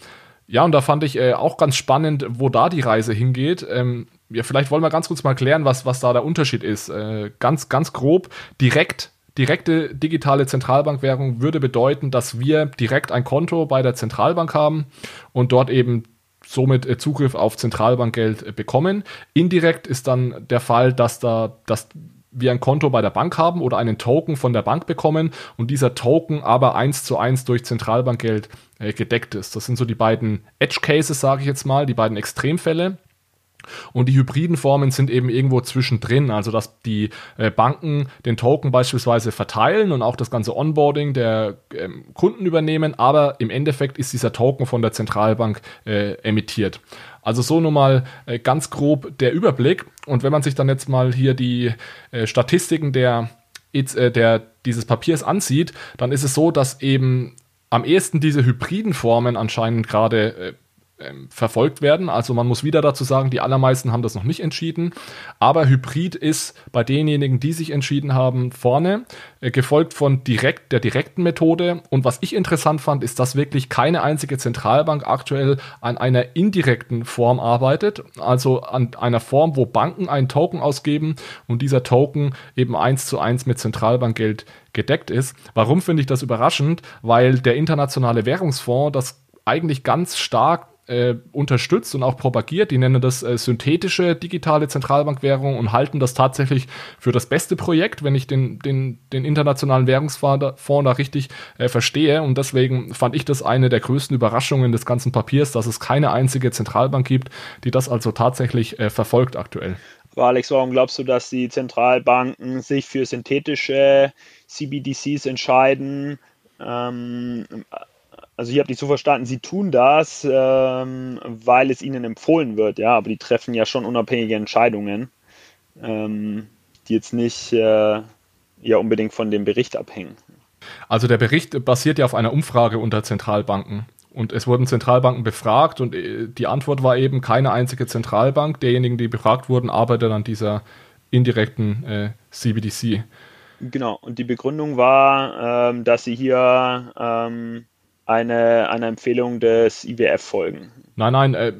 ja, und da fand ich äh, auch ganz spannend, wo da die Reise hingeht. Ähm, ja, vielleicht wollen wir ganz kurz mal klären, was, was da der Unterschied ist. Äh, ganz, ganz grob, direkt direkte digitale Zentralbankwährung würde bedeuten, dass wir direkt ein Konto bei der Zentralbank haben und dort eben somit äh, Zugriff auf Zentralbankgeld äh, bekommen. Indirekt ist dann der Fall, dass da dass wir ein Konto bei der Bank haben oder einen Token von der Bank bekommen und dieser Token aber eins zu eins durch Zentralbankgeld äh, gedeckt ist. Das sind so die beiden Edge Cases, sage ich jetzt mal, die beiden Extremfälle. Und die hybriden Formen sind eben irgendwo zwischendrin, also dass die äh, Banken den Token beispielsweise verteilen und auch das ganze Onboarding der ähm, Kunden übernehmen, aber im Endeffekt ist dieser Token von der Zentralbank äh, emittiert. Also so nun mal äh, ganz grob der Überblick. Und wenn man sich dann jetzt mal hier die äh, Statistiken der, äh, der, dieses Papiers ansieht, dann ist es so, dass eben am ehesten diese hybriden Formen anscheinend gerade äh, ähm, verfolgt werden. Also man muss wieder dazu sagen, die allermeisten haben das noch nicht entschieden. Aber Hybrid ist bei denjenigen, die sich entschieden haben, vorne, äh, gefolgt von direkt, der direkten Methode. Und was ich interessant fand, ist, dass wirklich keine einzige Zentralbank aktuell an einer indirekten Form arbeitet. Also an einer Form, wo Banken einen Token ausgeben und dieser Token eben eins zu eins mit Zentralbankgeld gedeckt ist. Warum finde ich das überraschend? Weil der internationale Währungsfonds das eigentlich ganz stark äh, unterstützt und auch propagiert. Die nennen das äh, synthetische digitale Zentralbankwährung und halten das tatsächlich für das beste Projekt, wenn ich den, den, den internationalen Währungsfonds da richtig äh, verstehe. Und deswegen fand ich das eine der größten Überraschungen des ganzen Papiers, dass es keine einzige Zentralbank gibt, die das also tatsächlich äh, verfolgt aktuell. Aber Alex, warum glaubst du, dass die Zentralbanken sich für synthetische CBDCs entscheiden? Ähm, also ich habe dich so verstanden, sie tun das, ähm, weil es ihnen empfohlen wird, ja, aber die treffen ja schon unabhängige Entscheidungen, ähm, die jetzt nicht äh, ja unbedingt von dem Bericht abhängen. Also der Bericht basiert ja auf einer Umfrage unter Zentralbanken. Und es wurden Zentralbanken befragt und äh, die Antwort war eben, keine einzige Zentralbank derjenigen, die befragt wurden, arbeitet an dieser indirekten äh, CBDC. Genau, und die Begründung war, ähm, dass sie hier ähm, eine, eine Empfehlung des IWF folgen. Nein, nein, äh,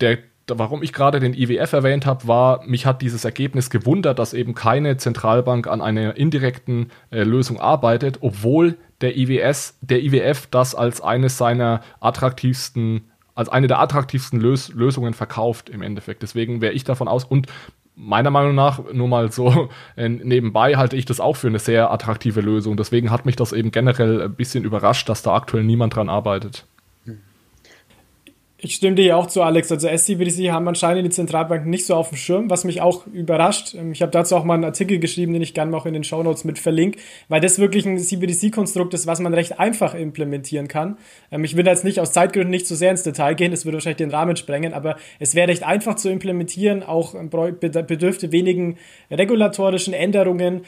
der, warum ich gerade den IWF erwähnt habe, war, mich hat dieses Ergebnis gewundert, dass eben keine Zentralbank an einer indirekten äh, Lösung arbeitet, obwohl der IWS, der IWF das als eines seiner attraktivsten als eine der attraktivsten Lös Lösungen verkauft im Endeffekt. Deswegen wäre ich davon aus und meiner Meinung nach, nur mal so [laughs] äh, nebenbei, halte ich das auch für eine sehr attraktive Lösung. Deswegen hat mich das eben generell ein bisschen überrascht, dass da aktuell niemand dran arbeitet. Ich stimme dir ja auch zu, Alex. Also SCBDC haben anscheinend die Zentralbanken nicht so auf dem Schirm, was mich auch überrascht. Ähm, ich habe dazu auch mal einen Artikel geschrieben, den ich gerne auch in den Shownotes mit verlinke, weil das wirklich ein CBDC-Konstrukt ist, was man recht einfach implementieren kann. Ähm, ich will jetzt nicht aus Zeitgründen nicht so sehr ins Detail gehen, das würde wahrscheinlich den Rahmen sprengen, aber es wäre recht einfach zu implementieren, auch ähm, bedürfte wenigen regulatorischen Änderungen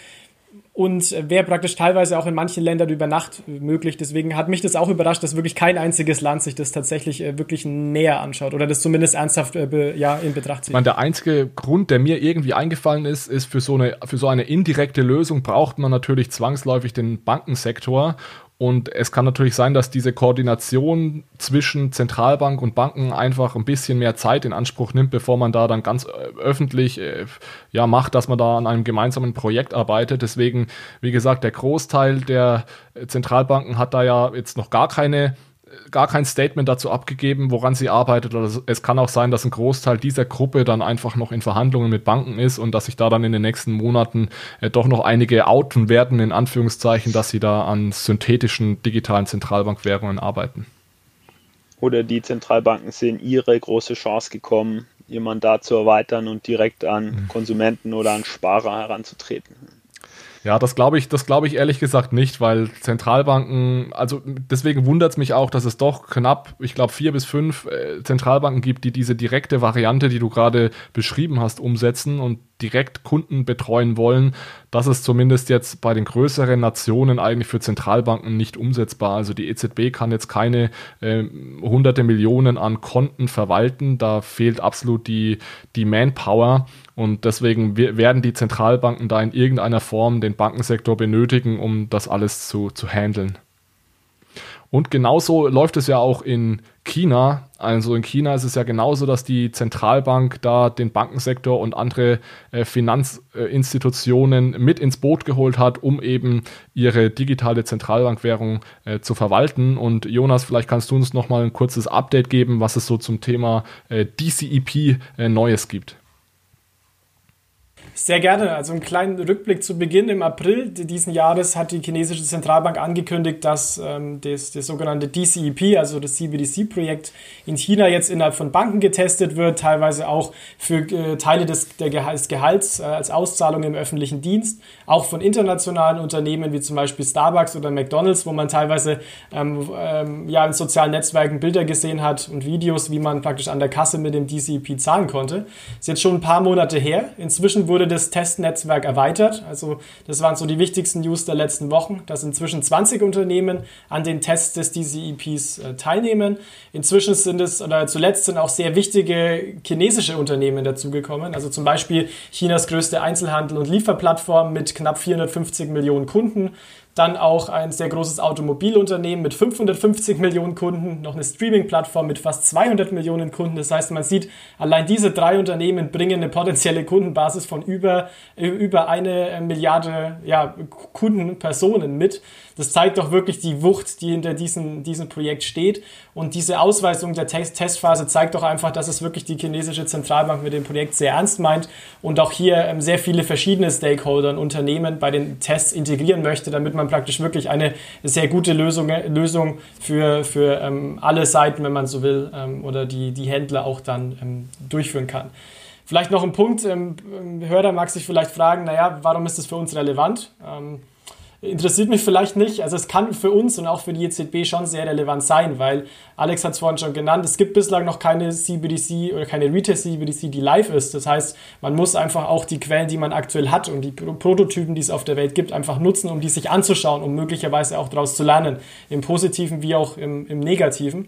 und wäre praktisch teilweise auch in manchen Ländern über Nacht möglich. Deswegen hat mich das auch überrascht, dass wirklich kein einziges Land sich das tatsächlich äh, wirklich näher anschaut oder das zumindest ernsthaft äh, ja, in Betracht zieht. Ich meine, der einzige Grund, der mir irgendwie eingefallen ist, ist für so eine, für so eine indirekte Lösung braucht man natürlich zwangsläufig den Bankensektor und es kann natürlich sein, dass diese Koordination zwischen Zentralbank und Banken einfach ein bisschen mehr Zeit in Anspruch nimmt, bevor man da dann ganz äh, öffentlich äh, ja, macht, dass man da an einem gemeinsamen Projekt arbeitet. Deswegen, wie gesagt, der Großteil der Zentralbanken hat da ja jetzt noch gar keine gar kein Statement dazu abgegeben, woran sie arbeitet. Oder es kann auch sein, dass ein Großteil dieser Gruppe dann einfach noch in Verhandlungen mit Banken ist und dass sich da dann in den nächsten Monaten äh, doch noch einige outen werden, in Anführungszeichen, dass sie da an synthetischen digitalen Zentralbankwährungen arbeiten. Oder die Zentralbanken sehen ihre große Chance gekommen, ihr Mandat zu erweitern und direkt an mhm. Konsumenten oder an Sparer heranzutreten. Ja, das glaube ich, das glaube ich ehrlich gesagt nicht, weil Zentralbanken, also deswegen wundert es mich auch, dass es doch knapp, ich glaube, vier bis fünf äh, Zentralbanken gibt, die diese direkte Variante, die du gerade beschrieben hast, umsetzen. Und direkt Kunden betreuen wollen. Das ist zumindest jetzt bei den größeren Nationen eigentlich für Zentralbanken nicht umsetzbar. Also die EZB kann jetzt keine äh, hunderte Millionen an Konten verwalten. Da fehlt absolut die, die Manpower. Und deswegen werden die Zentralbanken da in irgendeiner Form den Bankensektor benötigen, um das alles zu, zu handeln. Und genauso läuft es ja auch in China. Also in China ist es ja genauso, dass die Zentralbank da den Bankensektor und andere äh, Finanzinstitutionen mit ins Boot geholt hat, um eben ihre digitale Zentralbankwährung äh, zu verwalten. Und Jonas, vielleicht kannst du uns noch mal ein kurzes Update geben, was es so zum Thema äh, DCEP äh, Neues gibt. Sehr gerne. Also einen kleinen Rückblick zu Beginn. Im April diesen Jahres hat die chinesische Zentralbank angekündigt, dass ähm, das, das sogenannte DCEP, also das CBDC-Projekt, in China jetzt innerhalb von Banken getestet wird, teilweise auch für äh, Teile des, der Gehalts, des Gehalts äh, als Auszahlung im öffentlichen Dienst, auch von internationalen Unternehmen wie zum Beispiel Starbucks oder McDonalds, wo man teilweise ähm, ähm, ja, in sozialen Netzwerken Bilder gesehen hat und Videos, wie man praktisch an der Kasse mit dem DCEP zahlen konnte. Ist jetzt schon ein paar Monate her. Inzwischen wurde das Testnetzwerk erweitert. Also das waren so die wichtigsten News der letzten Wochen, dass inzwischen 20 Unternehmen an den Tests des DCEPs äh, teilnehmen. Inzwischen sind es, oder zuletzt sind auch sehr wichtige chinesische Unternehmen dazugekommen. Also zum Beispiel Chinas größte Einzelhandel- und Lieferplattform mit knapp 450 Millionen Kunden. Dann auch ein sehr großes Automobilunternehmen mit 550 Millionen Kunden, noch eine Streaming-Plattform mit fast 200 Millionen Kunden. Das heißt, man sieht, allein diese drei Unternehmen bringen eine potenzielle Kundenbasis von über, über eine Milliarde ja, Kundenpersonen mit. Das zeigt doch wirklich die Wucht, die hinter diesem, diesem Projekt steht. Und diese Ausweisung der Test Testphase zeigt doch einfach, dass es wirklich die chinesische Zentralbank mit dem Projekt sehr ernst meint und auch hier ähm, sehr viele verschiedene Stakeholder und Unternehmen bei den Tests integrieren möchte, damit man praktisch wirklich eine sehr gute Lösung, Lösung für, für ähm, alle Seiten, wenn man so will, ähm, oder die, die Händler auch dann ähm, durchführen kann. Vielleicht noch ein Punkt, ähm, Hörer mag sich vielleicht fragen, naja, warum ist das für uns relevant? Ähm, interessiert mich vielleicht nicht. Also es kann für uns und auch für die EZB schon sehr relevant sein, weil Alex hat es vorhin schon genannt, es gibt bislang noch keine CBDC oder keine Retail CBDC, die live ist. Das heißt, man muss einfach auch die Quellen, die man aktuell hat und die Prototypen, die es auf der Welt gibt, einfach nutzen, um die sich anzuschauen, um möglicherweise auch daraus zu lernen, im Positiven wie auch im, im Negativen.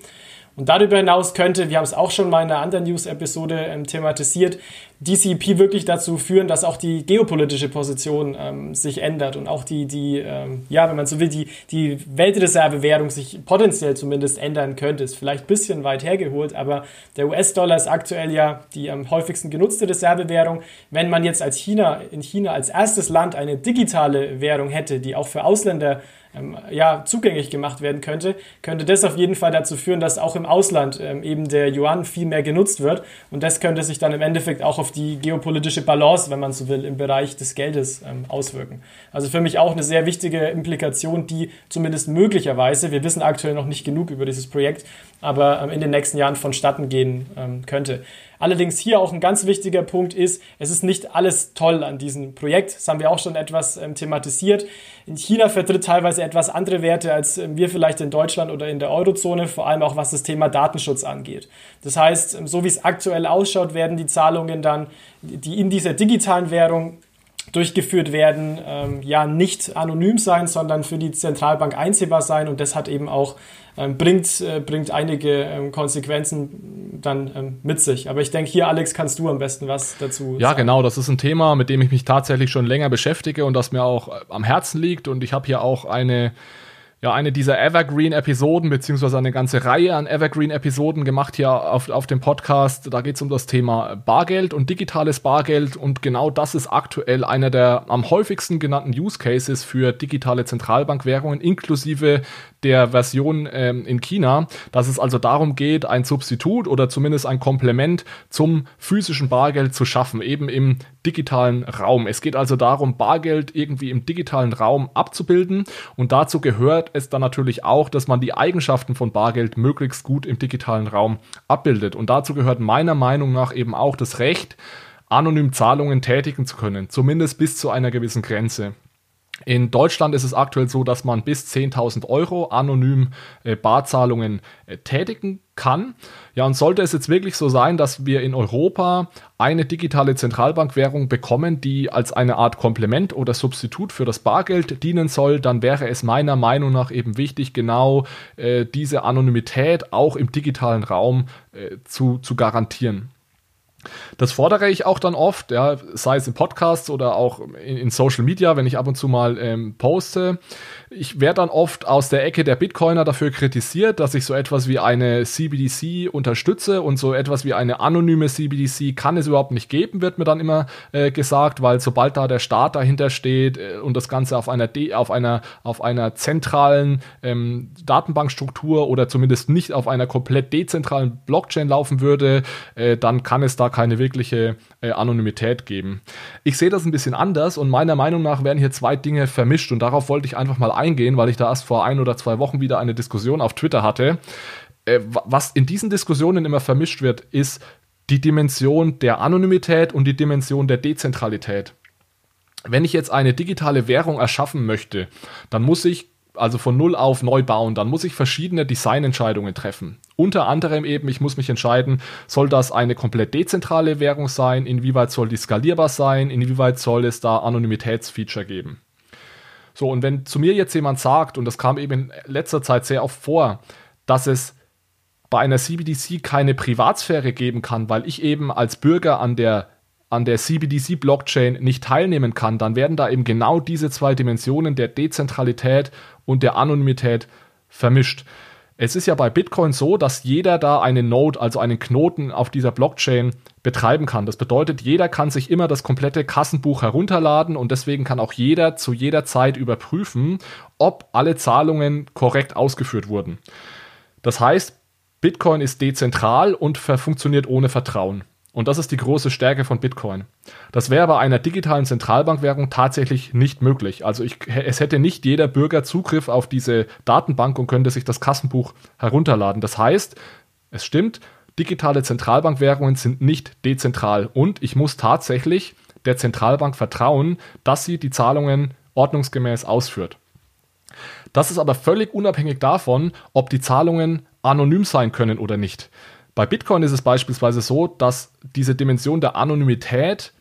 Und darüber hinaus könnte, wir haben es auch schon mal in einer anderen News-Episode ähm, thematisiert, DCP wirklich dazu führen, dass auch die geopolitische Position ähm, sich ändert und auch die, die ähm, ja, wenn man so will, die, die Weltreservewährung sich potenziell zumindest ändern könnte. Ist vielleicht ein bisschen weit hergeholt, aber der US-Dollar ist aktuell ja die am häufigsten genutzte Reservewährung. Wenn man jetzt als China, in China als erstes Land eine digitale Währung hätte, die auch für Ausländer ähm, ja, zugänglich gemacht werden könnte, könnte das auf jeden Fall dazu führen, dass auch im Ausland ähm, eben der Yuan viel mehr genutzt wird. Und das könnte sich dann im Endeffekt auch auf die geopolitische Balance, wenn man so will, im Bereich des Geldes ähm, auswirken. Also für mich auch eine sehr wichtige Implikation, die zumindest möglicherweise, wir wissen aktuell noch nicht genug über dieses Projekt, aber ähm, in den nächsten Jahren vonstatten gehen ähm, könnte. Allerdings hier auch ein ganz wichtiger Punkt ist, es ist nicht alles toll an diesem Projekt. Das haben wir auch schon etwas ähm, thematisiert. In China vertritt teilweise etwas andere Werte als ähm, wir vielleicht in Deutschland oder in der Eurozone, vor allem auch was das Thema Datenschutz angeht. Das heißt, ähm, so wie es aktuell ausschaut, werden die Zahlungen dann, die in dieser digitalen Währung durchgeführt werden, ähm, ja nicht anonym sein, sondern für die Zentralbank einsehbar sein und das hat eben auch ähm, bringt, äh, bringt einige ähm, Konsequenzen dann ähm, mit sich. Aber ich denke, hier, Alex, kannst du am besten was dazu Ja, sagen. genau, das ist ein Thema, mit dem ich mich tatsächlich schon länger beschäftige und das mir auch äh, am Herzen liegt und ich habe hier auch eine ja eine dieser Evergreen-Episoden, beziehungsweise eine ganze Reihe an Evergreen-Episoden gemacht hier auf, auf dem Podcast. Da geht es um das Thema Bargeld und digitales Bargeld und genau das ist aktuell einer der am häufigsten genannten Use Cases für digitale Zentralbankwährungen, inklusive der Version ähm, in China, dass es also darum geht, ein Substitut oder zumindest ein Komplement zum physischen Bargeld zu schaffen, eben im digitalen Raum. Es geht also darum, Bargeld irgendwie im digitalen Raum abzubilden und dazu gehört es dann natürlich auch, dass man die Eigenschaften von Bargeld möglichst gut im digitalen Raum abbildet. Und dazu gehört meiner Meinung nach eben auch das Recht, anonym Zahlungen tätigen zu können, zumindest bis zu einer gewissen Grenze. In Deutschland ist es aktuell so, dass man bis 10.000 Euro anonym äh, Barzahlungen äh, tätigen kann. Ja, und sollte es jetzt wirklich so sein, dass wir in Europa eine digitale Zentralbankwährung bekommen, die als eine Art Komplement oder Substitut für das Bargeld dienen soll, dann wäre es meiner Meinung nach eben wichtig, genau äh, diese Anonymität auch im digitalen Raum äh, zu, zu garantieren. Das fordere ich auch dann oft, ja, sei es in Podcasts oder auch in, in Social Media, wenn ich ab und zu mal ähm, poste. Ich werde dann oft aus der Ecke der Bitcoiner dafür kritisiert, dass ich so etwas wie eine CBDC unterstütze und so etwas wie eine anonyme CBDC kann es überhaupt nicht geben, wird mir dann immer äh, gesagt, weil sobald da der Staat dahinter steht äh, und das Ganze auf einer, De auf einer, auf einer zentralen ähm, Datenbankstruktur oder zumindest nicht auf einer komplett dezentralen Blockchain laufen würde, äh, dann kann es da keine wirkliche äh, Anonymität geben. Ich sehe das ein bisschen anders und meiner Meinung nach werden hier zwei Dinge vermischt und darauf wollte ich einfach mal eingehen, weil ich da erst vor ein oder zwei Wochen wieder eine Diskussion auf Twitter hatte. Äh, was in diesen Diskussionen immer vermischt wird, ist die Dimension der Anonymität und die Dimension der Dezentralität. Wenn ich jetzt eine digitale Währung erschaffen möchte, dann muss ich also von null auf neu bauen, dann muss ich verschiedene Designentscheidungen treffen. Unter anderem eben, ich muss mich entscheiden, soll das eine komplett dezentrale Währung sein, inwieweit soll die skalierbar sein, inwieweit soll es da Anonymitätsfeature geben. So, und wenn zu mir jetzt jemand sagt, und das kam eben in letzter Zeit sehr oft vor, dass es bei einer CBDC keine Privatsphäre geben kann, weil ich eben als Bürger an der an der CBDC-Blockchain nicht teilnehmen kann, dann werden da eben genau diese zwei Dimensionen der Dezentralität und der Anonymität vermischt. Es ist ja bei Bitcoin so, dass jeder da einen Node, also einen Knoten auf dieser Blockchain betreiben kann. Das bedeutet, jeder kann sich immer das komplette Kassenbuch herunterladen und deswegen kann auch jeder zu jeder Zeit überprüfen, ob alle Zahlungen korrekt ausgeführt wurden. Das heißt, Bitcoin ist dezentral und funktioniert ohne Vertrauen. Und das ist die große Stärke von Bitcoin. Das wäre bei einer digitalen Zentralbankwährung tatsächlich nicht möglich. Also ich, es hätte nicht jeder Bürger Zugriff auf diese Datenbank und könnte sich das Kassenbuch herunterladen. Das heißt, es stimmt, digitale Zentralbankwährungen sind nicht dezentral und ich muss tatsächlich der Zentralbank vertrauen, dass sie die Zahlungen ordnungsgemäß ausführt. Das ist aber völlig unabhängig davon, ob die Zahlungen anonym sein können oder nicht. Bei Bitcoin ist es beispielsweise so, dass diese Dimension der Anonymität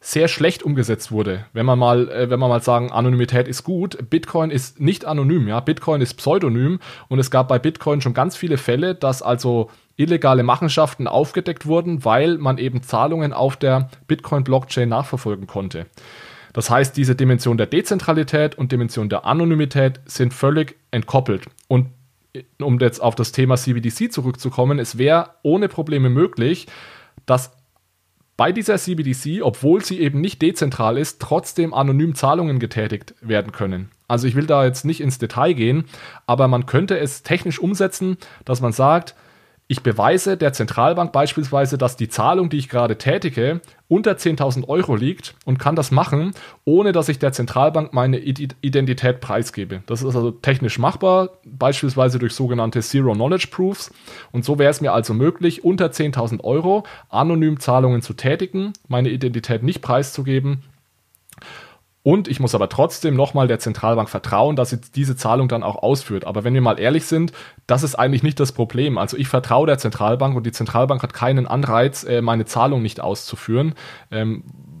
sehr schlecht umgesetzt wurde. Wenn man mal, äh, wenn man mal sagen, Anonymität ist gut, Bitcoin ist nicht anonym, ja, Bitcoin ist pseudonym und es gab bei Bitcoin schon ganz viele Fälle, dass also illegale Machenschaften aufgedeckt wurden, weil man eben Zahlungen auf der Bitcoin-Blockchain nachverfolgen konnte. Das heißt, diese Dimension der Dezentralität und Dimension der Anonymität sind völlig entkoppelt. Und um jetzt auf das Thema CBDC zurückzukommen, es wäre ohne Probleme möglich, dass bei dieser CBDC, obwohl sie eben nicht dezentral ist, trotzdem anonym Zahlungen getätigt werden können. Also ich will da jetzt nicht ins Detail gehen, aber man könnte es technisch umsetzen, dass man sagt, ich beweise der Zentralbank beispielsweise, dass die Zahlung, die ich gerade tätige, unter 10.000 Euro liegt und kann das machen, ohne dass ich der Zentralbank meine Identität preisgebe. Das ist also technisch machbar, beispielsweise durch sogenannte Zero Knowledge Proofs. Und so wäre es mir also möglich, unter 10.000 Euro anonym Zahlungen zu tätigen, meine Identität nicht preiszugeben und ich muss aber trotzdem nochmal der Zentralbank vertrauen, dass sie diese Zahlung dann auch ausführt. Aber wenn wir mal ehrlich sind, das ist eigentlich nicht das Problem. Also ich vertraue der Zentralbank und die Zentralbank hat keinen Anreiz, äh, meine Zahlung nicht auszuführen.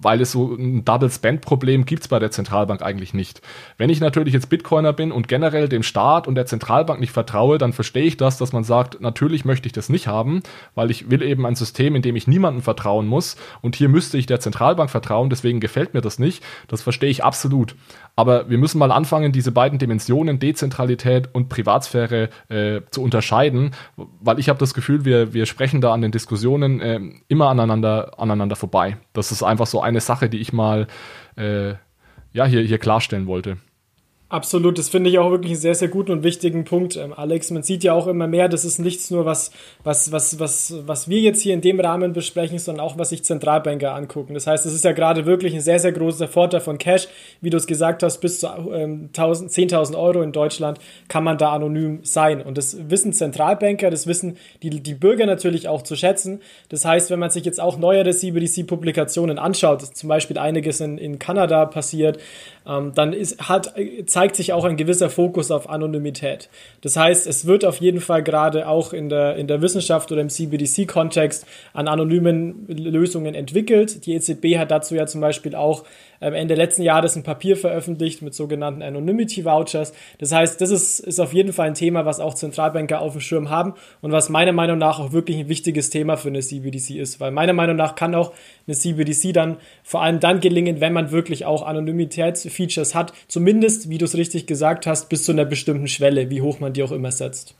Weil es so ein Double Spend Problem gibt es bei der Zentralbank eigentlich nicht. Wenn ich natürlich jetzt Bitcoiner bin und generell dem Staat und der Zentralbank nicht vertraue, dann verstehe ich das, dass man sagt, natürlich möchte ich das nicht haben, weil ich will eben ein System, in dem ich niemandem vertrauen muss und hier müsste ich der Zentralbank vertrauen, deswegen gefällt mir das nicht. Das verstehe ich absolut. Aber wir müssen mal anfangen, diese beiden Dimensionen, Dezentralität und Privatsphäre, äh, zu unterscheiden, weil ich habe das Gefühl, wir, wir sprechen da an den Diskussionen äh, immer aneinander, aneinander vorbei. Das ist einfach so eine Sache, die ich mal äh, ja, hier, hier klarstellen wollte. Absolut, das finde ich auch wirklich einen sehr, sehr guten und wichtigen Punkt, ähm, Alex. Man sieht ja auch immer mehr, das ist nichts nur, was, was, was, was, was wir jetzt hier in dem Rahmen besprechen, sondern auch, was sich Zentralbanker angucken. Das heißt, es ist ja gerade wirklich ein sehr, sehr großer Vorteil von Cash. Wie du es gesagt hast, bis zu ähm, 10.000 Euro in Deutschland kann man da anonym sein. Und das wissen Zentralbanker, das wissen die, die Bürger natürlich auch zu schätzen. Das heißt, wenn man sich jetzt auch neuere CBDC-Publikationen anschaut, zum Beispiel einiges in, in Kanada passiert, ähm, dann ist, hat, zeigt sich auch ein gewisser Fokus auf Anonymität. Das heißt, es wird auf jeden Fall gerade auch in der, in der Wissenschaft oder im CBDC-Kontext an anonymen Lösungen entwickelt. Die EZB hat dazu ja zum Beispiel auch Ende letzten Jahres ein Papier veröffentlicht mit sogenannten Anonymity Vouchers. Das heißt, das ist, ist auf jeden Fall ein Thema, was auch Zentralbanker auf dem Schirm haben und was meiner Meinung nach auch wirklich ein wichtiges Thema für eine CBDC ist, weil meiner Meinung nach kann auch eine CBDC dann vor allem dann gelingen, wenn man wirklich auch Anonymitätsfeatures hat, zumindest, wie du es richtig gesagt hast, bis zu einer bestimmten Schwelle, wie hoch man die auch immer setzt.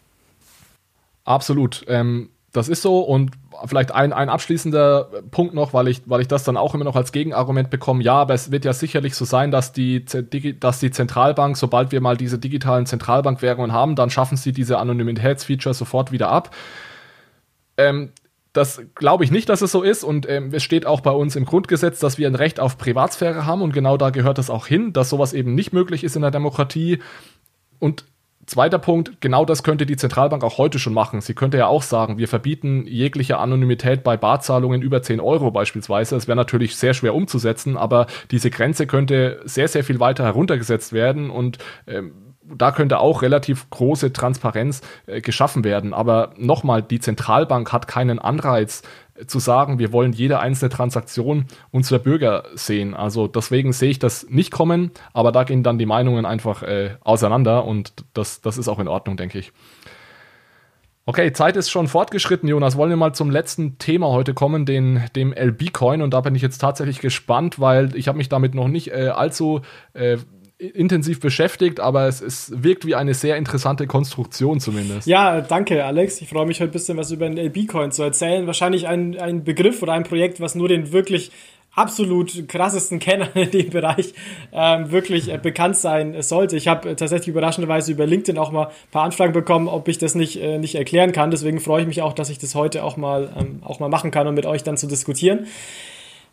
Absolut. Ähm, das ist so und vielleicht ein, ein abschließender Punkt noch, weil ich, weil ich das dann auch immer noch als Gegenargument bekomme. Ja, aber es wird ja sicherlich so sein, dass die, dass die Zentralbank, sobald wir mal diese digitalen Zentralbankwährungen haben, dann schaffen sie diese Anonymitätsfeature sofort wieder ab. Ähm, das glaube ich nicht, dass es so ist und ähm, es steht auch bei uns im Grundgesetz, dass wir ein Recht auf Privatsphäre haben und genau da gehört es auch hin, dass sowas eben nicht möglich ist in der Demokratie. Und Zweiter Punkt, genau das könnte die Zentralbank auch heute schon machen. Sie könnte ja auch sagen, wir verbieten jegliche Anonymität bei Barzahlungen über 10 Euro beispielsweise. Das wäre natürlich sehr schwer umzusetzen, aber diese Grenze könnte sehr, sehr viel weiter heruntergesetzt werden und ähm, da könnte auch relativ große Transparenz äh, geschaffen werden. Aber nochmal, die Zentralbank hat keinen Anreiz zu sagen, wir wollen jede einzelne Transaktion unserer Bürger sehen. Also deswegen sehe ich das nicht kommen, aber da gehen dann die Meinungen einfach äh, auseinander und das, das ist auch in Ordnung, denke ich. Okay, Zeit ist schon fortgeschritten, Jonas. Wollen wir mal zum letzten Thema heute kommen, den, dem LB-Coin. Und da bin ich jetzt tatsächlich gespannt, weil ich habe mich damit noch nicht äh, allzu äh, intensiv beschäftigt, aber es, es wirkt wie eine sehr interessante Konstruktion zumindest. Ja, danke, Alex. Ich freue mich heute ein bisschen was über den LB-Coin zu erzählen. Wahrscheinlich ein, ein Begriff oder ein Projekt, was nur den wirklich absolut krassesten Kenner in dem Bereich ähm, wirklich äh, bekannt sein sollte. Ich habe äh, tatsächlich überraschenderweise über LinkedIn auch mal ein paar Anfragen bekommen, ob ich das nicht, äh, nicht erklären kann. Deswegen freue ich mich auch, dass ich das heute auch mal, ähm, auch mal machen kann, um mit euch dann zu diskutieren.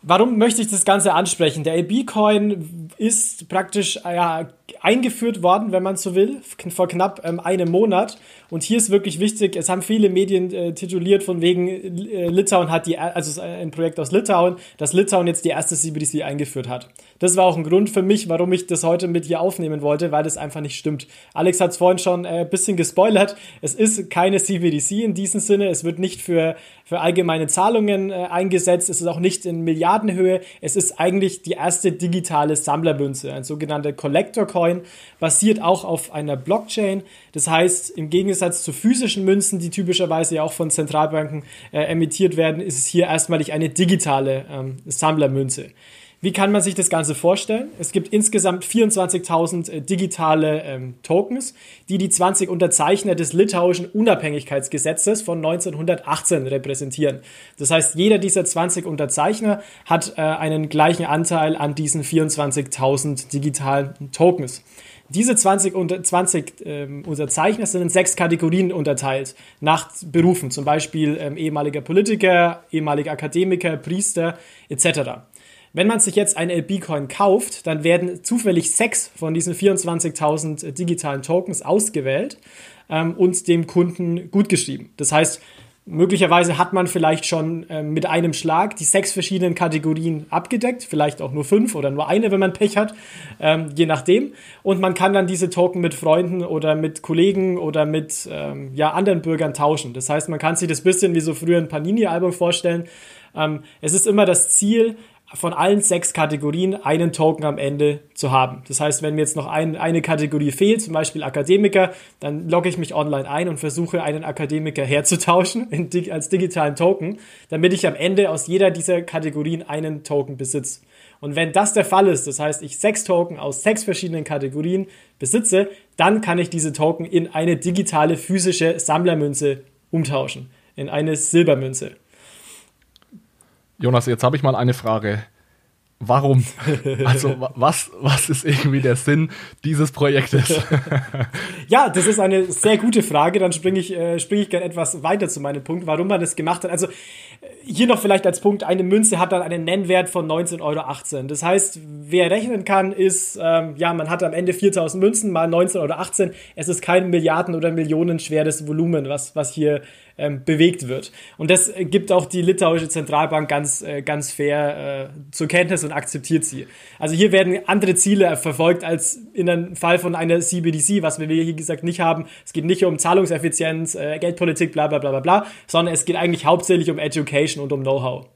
Warum möchte ich das Ganze ansprechen? Der LB-Coin ist praktisch ja, eingeführt worden, wenn man so will, vor knapp ähm, einem Monat. Und hier ist wirklich wichtig, es haben viele Medien äh, tituliert von wegen, äh, Litauen hat die, also ein Projekt aus Litauen, dass Litauen jetzt die erste CBDC eingeführt hat. Das war auch ein Grund für mich, warum ich das heute mit hier aufnehmen wollte, weil das einfach nicht stimmt. Alex hat es vorhin schon äh, ein bisschen gespoilert. Es ist keine CBDC in diesem Sinne. Es wird nicht für, für allgemeine Zahlungen äh, eingesetzt. Es ist auch nicht in Milliardenhöhe. Es ist eigentlich die erste digitale Sammlermünze, ein sogenannter Collector Coin, basiert auch auf einer Blockchain. Das heißt, im Gegensatz zu physischen Münzen, die typischerweise ja auch von Zentralbanken äh, emittiert werden, ist es hier erstmalig eine digitale ähm, Sammlermünze. Wie kann man sich das Ganze vorstellen? Es gibt insgesamt 24.000 äh, digitale ähm, Tokens, die die 20 Unterzeichner des litauischen Unabhängigkeitsgesetzes von 1918 repräsentieren. Das heißt, jeder dieser 20 Unterzeichner hat äh, einen gleichen Anteil an diesen 24.000 digitalen Tokens. Diese 20, unter, 20 ähm, Unterzeichner sind in sechs Kategorien unterteilt, nach Berufen, zum Beispiel ähm, ehemaliger Politiker, ehemaliger Akademiker, Priester etc. Wenn man sich jetzt ein LB-Coin kauft, dann werden zufällig sechs von diesen 24.000 digitalen Tokens ausgewählt ähm, und dem Kunden gutgeschrieben. Das heißt, Möglicherweise hat man vielleicht schon äh, mit einem Schlag die sechs verschiedenen Kategorien abgedeckt, vielleicht auch nur fünf oder nur eine, wenn man Pech hat, ähm, je nachdem. Und man kann dann diese Token mit Freunden oder mit Kollegen oder mit ähm, ja, anderen Bürgern tauschen. Das heißt, man kann sich das bisschen wie so früher ein Panini-Album vorstellen. Ähm, es ist immer das Ziel, von allen sechs Kategorien einen Token am Ende zu haben. Das heißt, wenn mir jetzt noch ein, eine Kategorie fehlt, zum Beispiel Akademiker, dann logge ich mich online ein und versuche einen Akademiker herzutauschen in, als digitalen Token, damit ich am Ende aus jeder dieser Kategorien einen Token besitze. Und wenn das der Fall ist, das heißt, ich sechs Token aus sechs verschiedenen Kategorien besitze, dann kann ich diese Token in eine digitale physische Sammlermünze umtauschen, in eine Silbermünze. Jonas, jetzt habe ich mal eine Frage. Warum? [laughs] Also was, was ist irgendwie der Sinn dieses Projektes? [laughs] ja, das ist eine sehr gute Frage. Dann springe ich, äh, spring ich gerne etwas weiter zu meinem Punkt, warum man das gemacht hat. Also hier noch vielleicht als Punkt, eine Münze hat dann einen Nennwert von 19,18 Euro. Das heißt, wer rechnen kann, ist, ähm, ja, man hat am Ende 4000 Münzen mal 19,18 Euro. Es ist kein Milliarden- oder Millionen schweres Volumen, was, was hier ähm, bewegt wird. Und das gibt auch die litauische Zentralbank ganz, äh, ganz fair äh, zur Kenntnis und akzeptiert sie. Also hier werden andere Ziele verfolgt als in einem Fall von einer CBDC, was wir hier gesagt nicht haben. Es geht nicht um Zahlungseffizienz, äh, Geldpolitik, bla bla bla bla bla, sondern es geht eigentlich hauptsächlich um Education und um Know-how.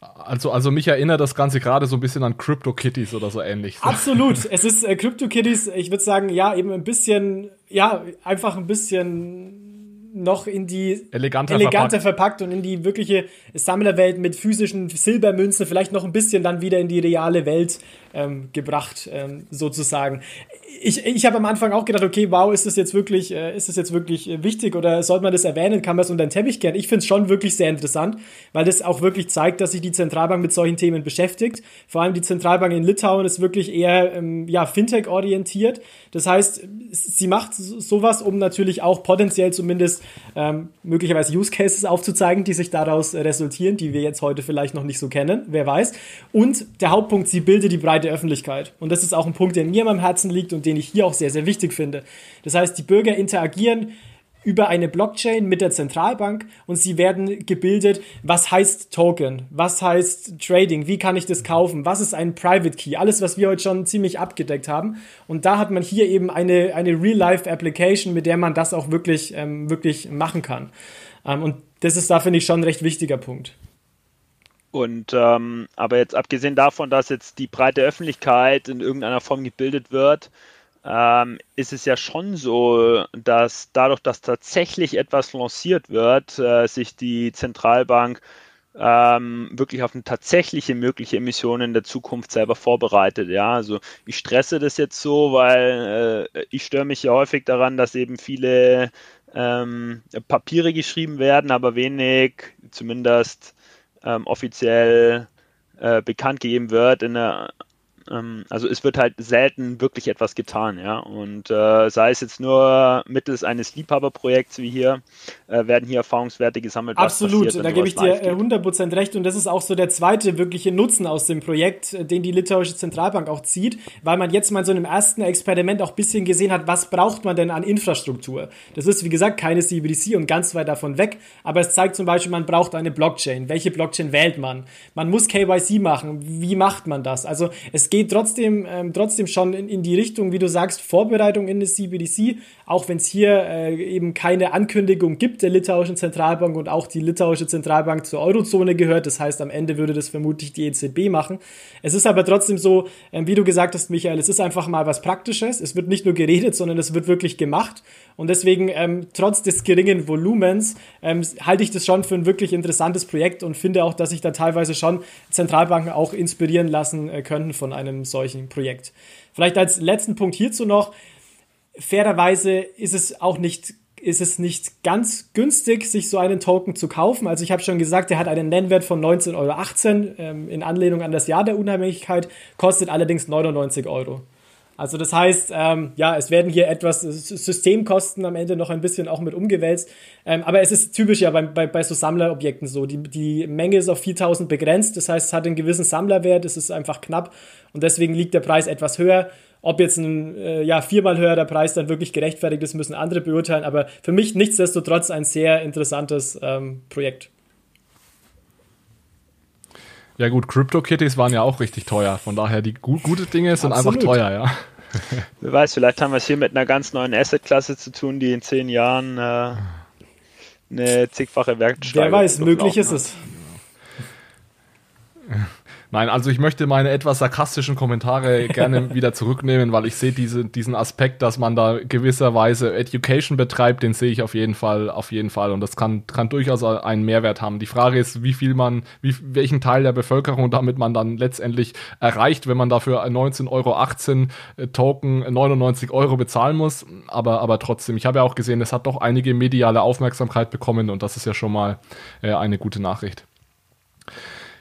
Also, also mich erinnert das Ganze gerade so ein bisschen an CryptoKitties oder so ähnlich. [laughs] Absolut. es ist äh, CryptoKitties, ich würde sagen, ja, eben ein bisschen, ja, einfach ein bisschen noch in die eleganter, eleganter verpackt. verpackt. und in die wirkliche Sammlerwelt mit physischen Silbermünzen, vielleicht noch ein bisschen dann wieder in die reale Welt ähm, gebracht, ähm, sozusagen. Ich, ich habe am Anfang auch gedacht, okay, wow, ist das jetzt wirklich, äh, ist das jetzt wirklich äh, wichtig oder sollte man das erwähnen? Kann man es unter den Teppich kehren? Ich finde es schon wirklich sehr interessant, weil das auch wirklich zeigt, dass sich die Zentralbank mit solchen Themen beschäftigt. Vor allem die Zentralbank in Litauen ist wirklich eher ähm, ja, Fintech-orientiert. Das heißt, sie macht sowas, um natürlich auch potenziell zumindest ähm, möglicherweise Use Cases aufzuzeigen, die sich daraus resultieren, die wir jetzt heute vielleicht noch nicht so kennen, wer weiß. Und der Hauptpunkt, sie bildet die breite Öffentlichkeit. Und das ist auch ein Punkt, der mir am Herzen liegt und den ich hier auch sehr, sehr wichtig finde. Das heißt, die Bürger interagieren über eine Blockchain mit der Zentralbank und sie werden gebildet, was heißt Token, was heißt Trading, wie kann ich das kaufen, was ist ein Private Key, alles, was wir heute schon ziemlich abgedeckt haben. Und da hat man hier eben eine, eine Real-Life-Application, mit der man das auch wirklich, ähm, wirklich machen kann. Ähm, und das ist da, finde ich, schon ein recht wichtiger Punkt. Und ähm, aber jetzt abgesehen davon, dass jetzt die breite Öffentlichkeit in irgendeiner Form gebildet wird, ähm, ist es ja schon so, dass dadurch, dass tatsächlich etwas lanciert wird, äh, sich die Zentralbank ähm, wirklich auf eine tatsächliche mögliche Emission in der Zukunft selber vorbereitet. Ja, also ich stresse das jetzt so, weil äh, ich störe mich ja häufig daran, dass eben viele ähm, Papiere geschrieben werden, aber wenig, zumindest ähm, offiziell äh, bekannt gegeben wird in der ähm, also es wird halt selten wirklich etwas getan, ja. Und äh, sei es jetzt nur mittels eines Liebhaberprojekts wie hier, äh, werden hier Erfahrungswerte gesammelt. Absolut, passiert, da gebe ich dir 100% äh, recht. Und das ist auch so der zweite wirkliche Nutzen aus dem Projekt, äh, den die litauische Zentralbank auch zieht, weil man jetzt mal so in einem ersten Experiment auch ein bisschen gesehen hat, was braucht man denn an Infrastruktur. Das ist, wie gesagt, keine CBDC und ganz weit davon weg, aber es zeigt zum Beispiel, man braucht eine Blockchain. Welche Blockchain wählt man? Man muss KYC machen. Wie macht man das? Also es geht trotzdem, ähm, trotzdem schon in, in, die Richtung, wie du sagst, Vorbereitung in das CBDC, auch wenn es hier äh, eben keine Ankündigung gibt der litauischen Zentralbank und auch die litauische Zentralbank zur Eurozone gehört. Das heißt, am Ende würde das vermutlich die EZB machen. Es ist aber trotzdem so, ähm, wie du gesagt hast, Michael, es ist einfach mal was Praktisches. Es wird nicht nur geredet, sondern es wird wirklich gemacht. Und deswegen, ähm, trotz des geringen Volumens, ähm, halte ich das schon für ein wirklich interessantes Projekt und finde auch, dass sich da teilweise schon Zentralbanken auch inspirieren lassen äh, könnten von einem solchen Projekt. Vielleicht als letzten Punkt hierzu noch. Fairerweise ist es auch nicht ist es nicht ganz günstig, sich so einen Token zu kaufen. Also ich habe schon gesagt, der hat einen Nennwert von 19,18 Euro ähm, in Anlehnung an das Jahr der Unabhängigkeit, kostet allerdings 99 Euro. Also das heißt, ähm, ja, es werden hier etwas Systemkosten am Ende noch ein bisschen auch mit umgewälzt. Ähm, aber es ist typisch ja bei, bei, bei so Sammlerobjekten so. Die, die Menge ist auf 4000 begrenzt. Das heißt, es hat einen gewissen Sammlerwert. Es ist einfach knapp. Und deswegen liegt der Preis etwas höher. Ob jetzt ein äh, ja, viermal höherer Preis dann wirklich gerechtfertigt ist, müssen andere beurteilen. Aber für mich nichtsdestotrotz ein sehr interessantes ähm, Projekt. Ja gut, CryptoKitties waren ja auch richtig teuer. Von daher, die gut, gute Dinge sind Absolut. einfach teuer, ja. Wer weiß, vielleicht haben wir es hier mit einer ganz neuen Assetklasse zu tun, die in zehn Jahren äh, eine zigfache Wertsteigerung Wer weiß, möglich ist es. Nein, also ich möchte meine etwas sarkastischen Kommentare [laughs] gerne wieder zurücknehmen, weil ich sehe diese, diesen Aspekt, dass man da gewisserweise Education betreibt, den sehe ich auf jeden Fall, auf jeden Fall. Und das kann, kann durchaus einen Mehrwert haben. Die Frage ist, wie viel man, wie, welchen Teil der Bevölkerung damit man dann letztendlich erreicht, wenn man dafür 19,18 Euro äh, Token 99 Euro bezahlen muss. Aber, aber trotzdem, ich habe ja auch gesehen, es hat doch einige mediale Aufmerksamkeit bekommen und das ist ja schon mal äh, eine gute Nachricht.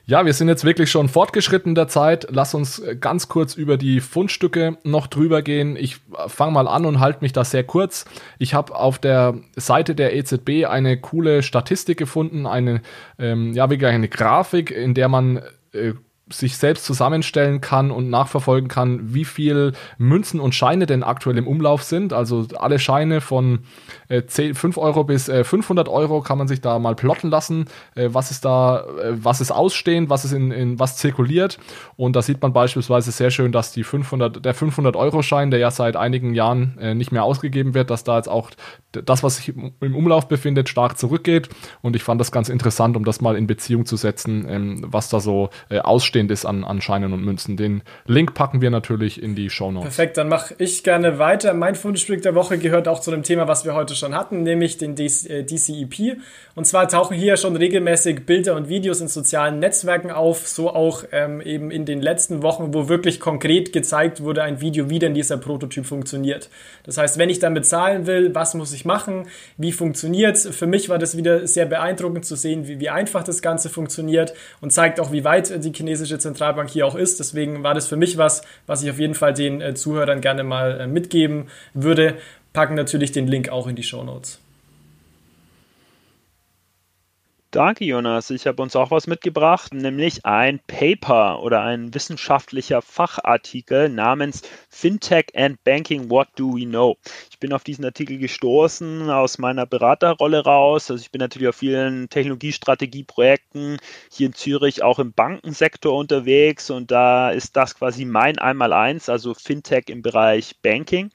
Ja, wir sind jetzt wirklich schon fortgeschritten der Zeit. Lass uns ganz kurz über die Fundstücke noch drüber gehen. Ich fange mal an und halte mich da sehr kurz. Ich habe auf der Seite der EZB eine coole Statistik gefunden, eine, ähm, ja, wirklich eine Grafik, in der man äh, sich selbst zusammenstellen kann und nachverfolgen kann, wie viel Münzen und Scheine denn aktuell im Umlauf sind. Also alle Scheine von äh, 10, 5 Euro bis äh, 500 Euro kann man sich da mal plotten lassen, äh, was ist da, äh, was ist ausstehend, was ist in, in was zirkuliert. Und da sieht man beispielsweise sehr schön, dass die 500, der 500 Euro Schein, der ja seit einigen Jahren äh, nicht mehr ausgegeben wird, dass da jetzt auch das, was sich im Umlauf befindet, stark zurückgeht. Und ich fand das ganz interessant, um das mal in Beziehung zu setzen, ähm, was da so äh, ausstehend ist an, an Scheinen und Münzen. Den Link packen wir natürlich in die Show Notes. Perfekt, dann mache ich gerne weiter. Mein Fundstück der Woche gehört auch zu dem Thema, was wir heute schon hatten, nämlich den DCEP. Äh, und zwar tauchen hier schon regelmäßig Bilder und Videos in sozialen Netzwerken auf, so auch ähm, eben in den letzten Wochen, wo wirklich konkret gezeigt wurde, ein Video, wie denn dieser Prototyp funktioniert. Das heißt, wenn ich dann bezahlen will, was muss ich machen, wie funktioniert es? Für mich war das wieder sehr beeindruckend zu sehen, wie, wie einfach das Ganze funktioniert und zeigt auch, wie weit die chinesische Zentralbank hier auch ist. Deswegen war das für mich was, was ich auf jeden Fall den äh, Zuhörern gerne mal äh, mitgeben würde. Packen natürlich den Link auch in die Show Notes. Danke, Jonas. Ich habe uns auch was mitgebracht, nämlich ein Paper oder ein wissenschaftlicher Fachartikel namens Fintech and Banking, What Do We Know? Ich bin auf diesen Artikel gestoßen aus meiner Beraterrolle raus. Also ich bin natürlich auf vielen Technologiestrategieprojekten hier in Zürich auch im Bankensektor unterwegs und da ist das quasi mein Einmaleins, also Fintech im Bereich Banking.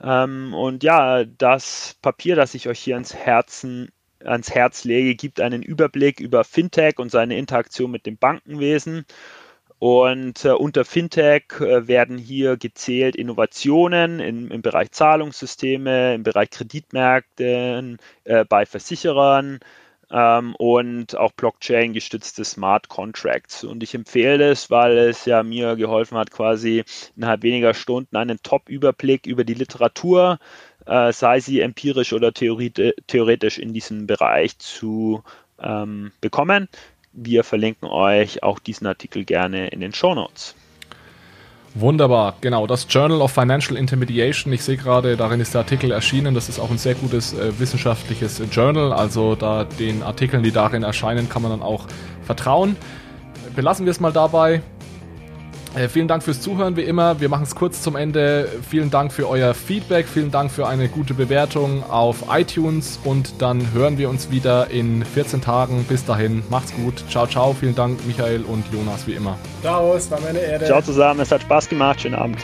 Ähm, und ja, das Papier, das ich euch hier ans Herzen ans Herz lege, gibt einen Überblick über Fintech und seine Interaktion mit dem Bankenwesen. Und äh, unter Fintech äh, werden hier gezählt Innovationen in, im Bereich Zahlungssysteme, im Bereich Kreditmärkte, äh, bei Versicherern ähm, und auch Blockchain-gestützte Smart Contracts. Und ich empfehle es, weil es ja mir geholfen hat, quasi innerhalb weniger Stunden einen Top-Überblick über die Literatur äh, sei sie empirisch oder theoretisch in diesem Bereich zu ähm, bekommen. Wir verlinken euch auch diesen Artikel gerne in den Show Notes. Wunderbar, genau. Das Journal of Financial Intermediation. Ich sehe gerade, darin ist der Artikel erschienen. Das ist auch ein sehr gutes äh, wissenschaftliches Journal. Also da den Artikeln, die darin erscheinen, kann man dann auch vertrauen. Belassen wir es mal dabei. Äh, vielen Dank fürs Zuhören, wie immer. Wir machen es kurz zum Ende. Vielen Dank für euer Feedback, vielen Dank für eine gute Bewertung auf iTunes und dann hören wir uns wieder in 14 Tagen. Bis dahin, macht's gut. Ciao, ciao. Vielen Dank, Michael und Jonas, wie immer. Ciao, es war meine Ehre. Ciao zusammen, es hat Spaß gemacht. Schönen Abend.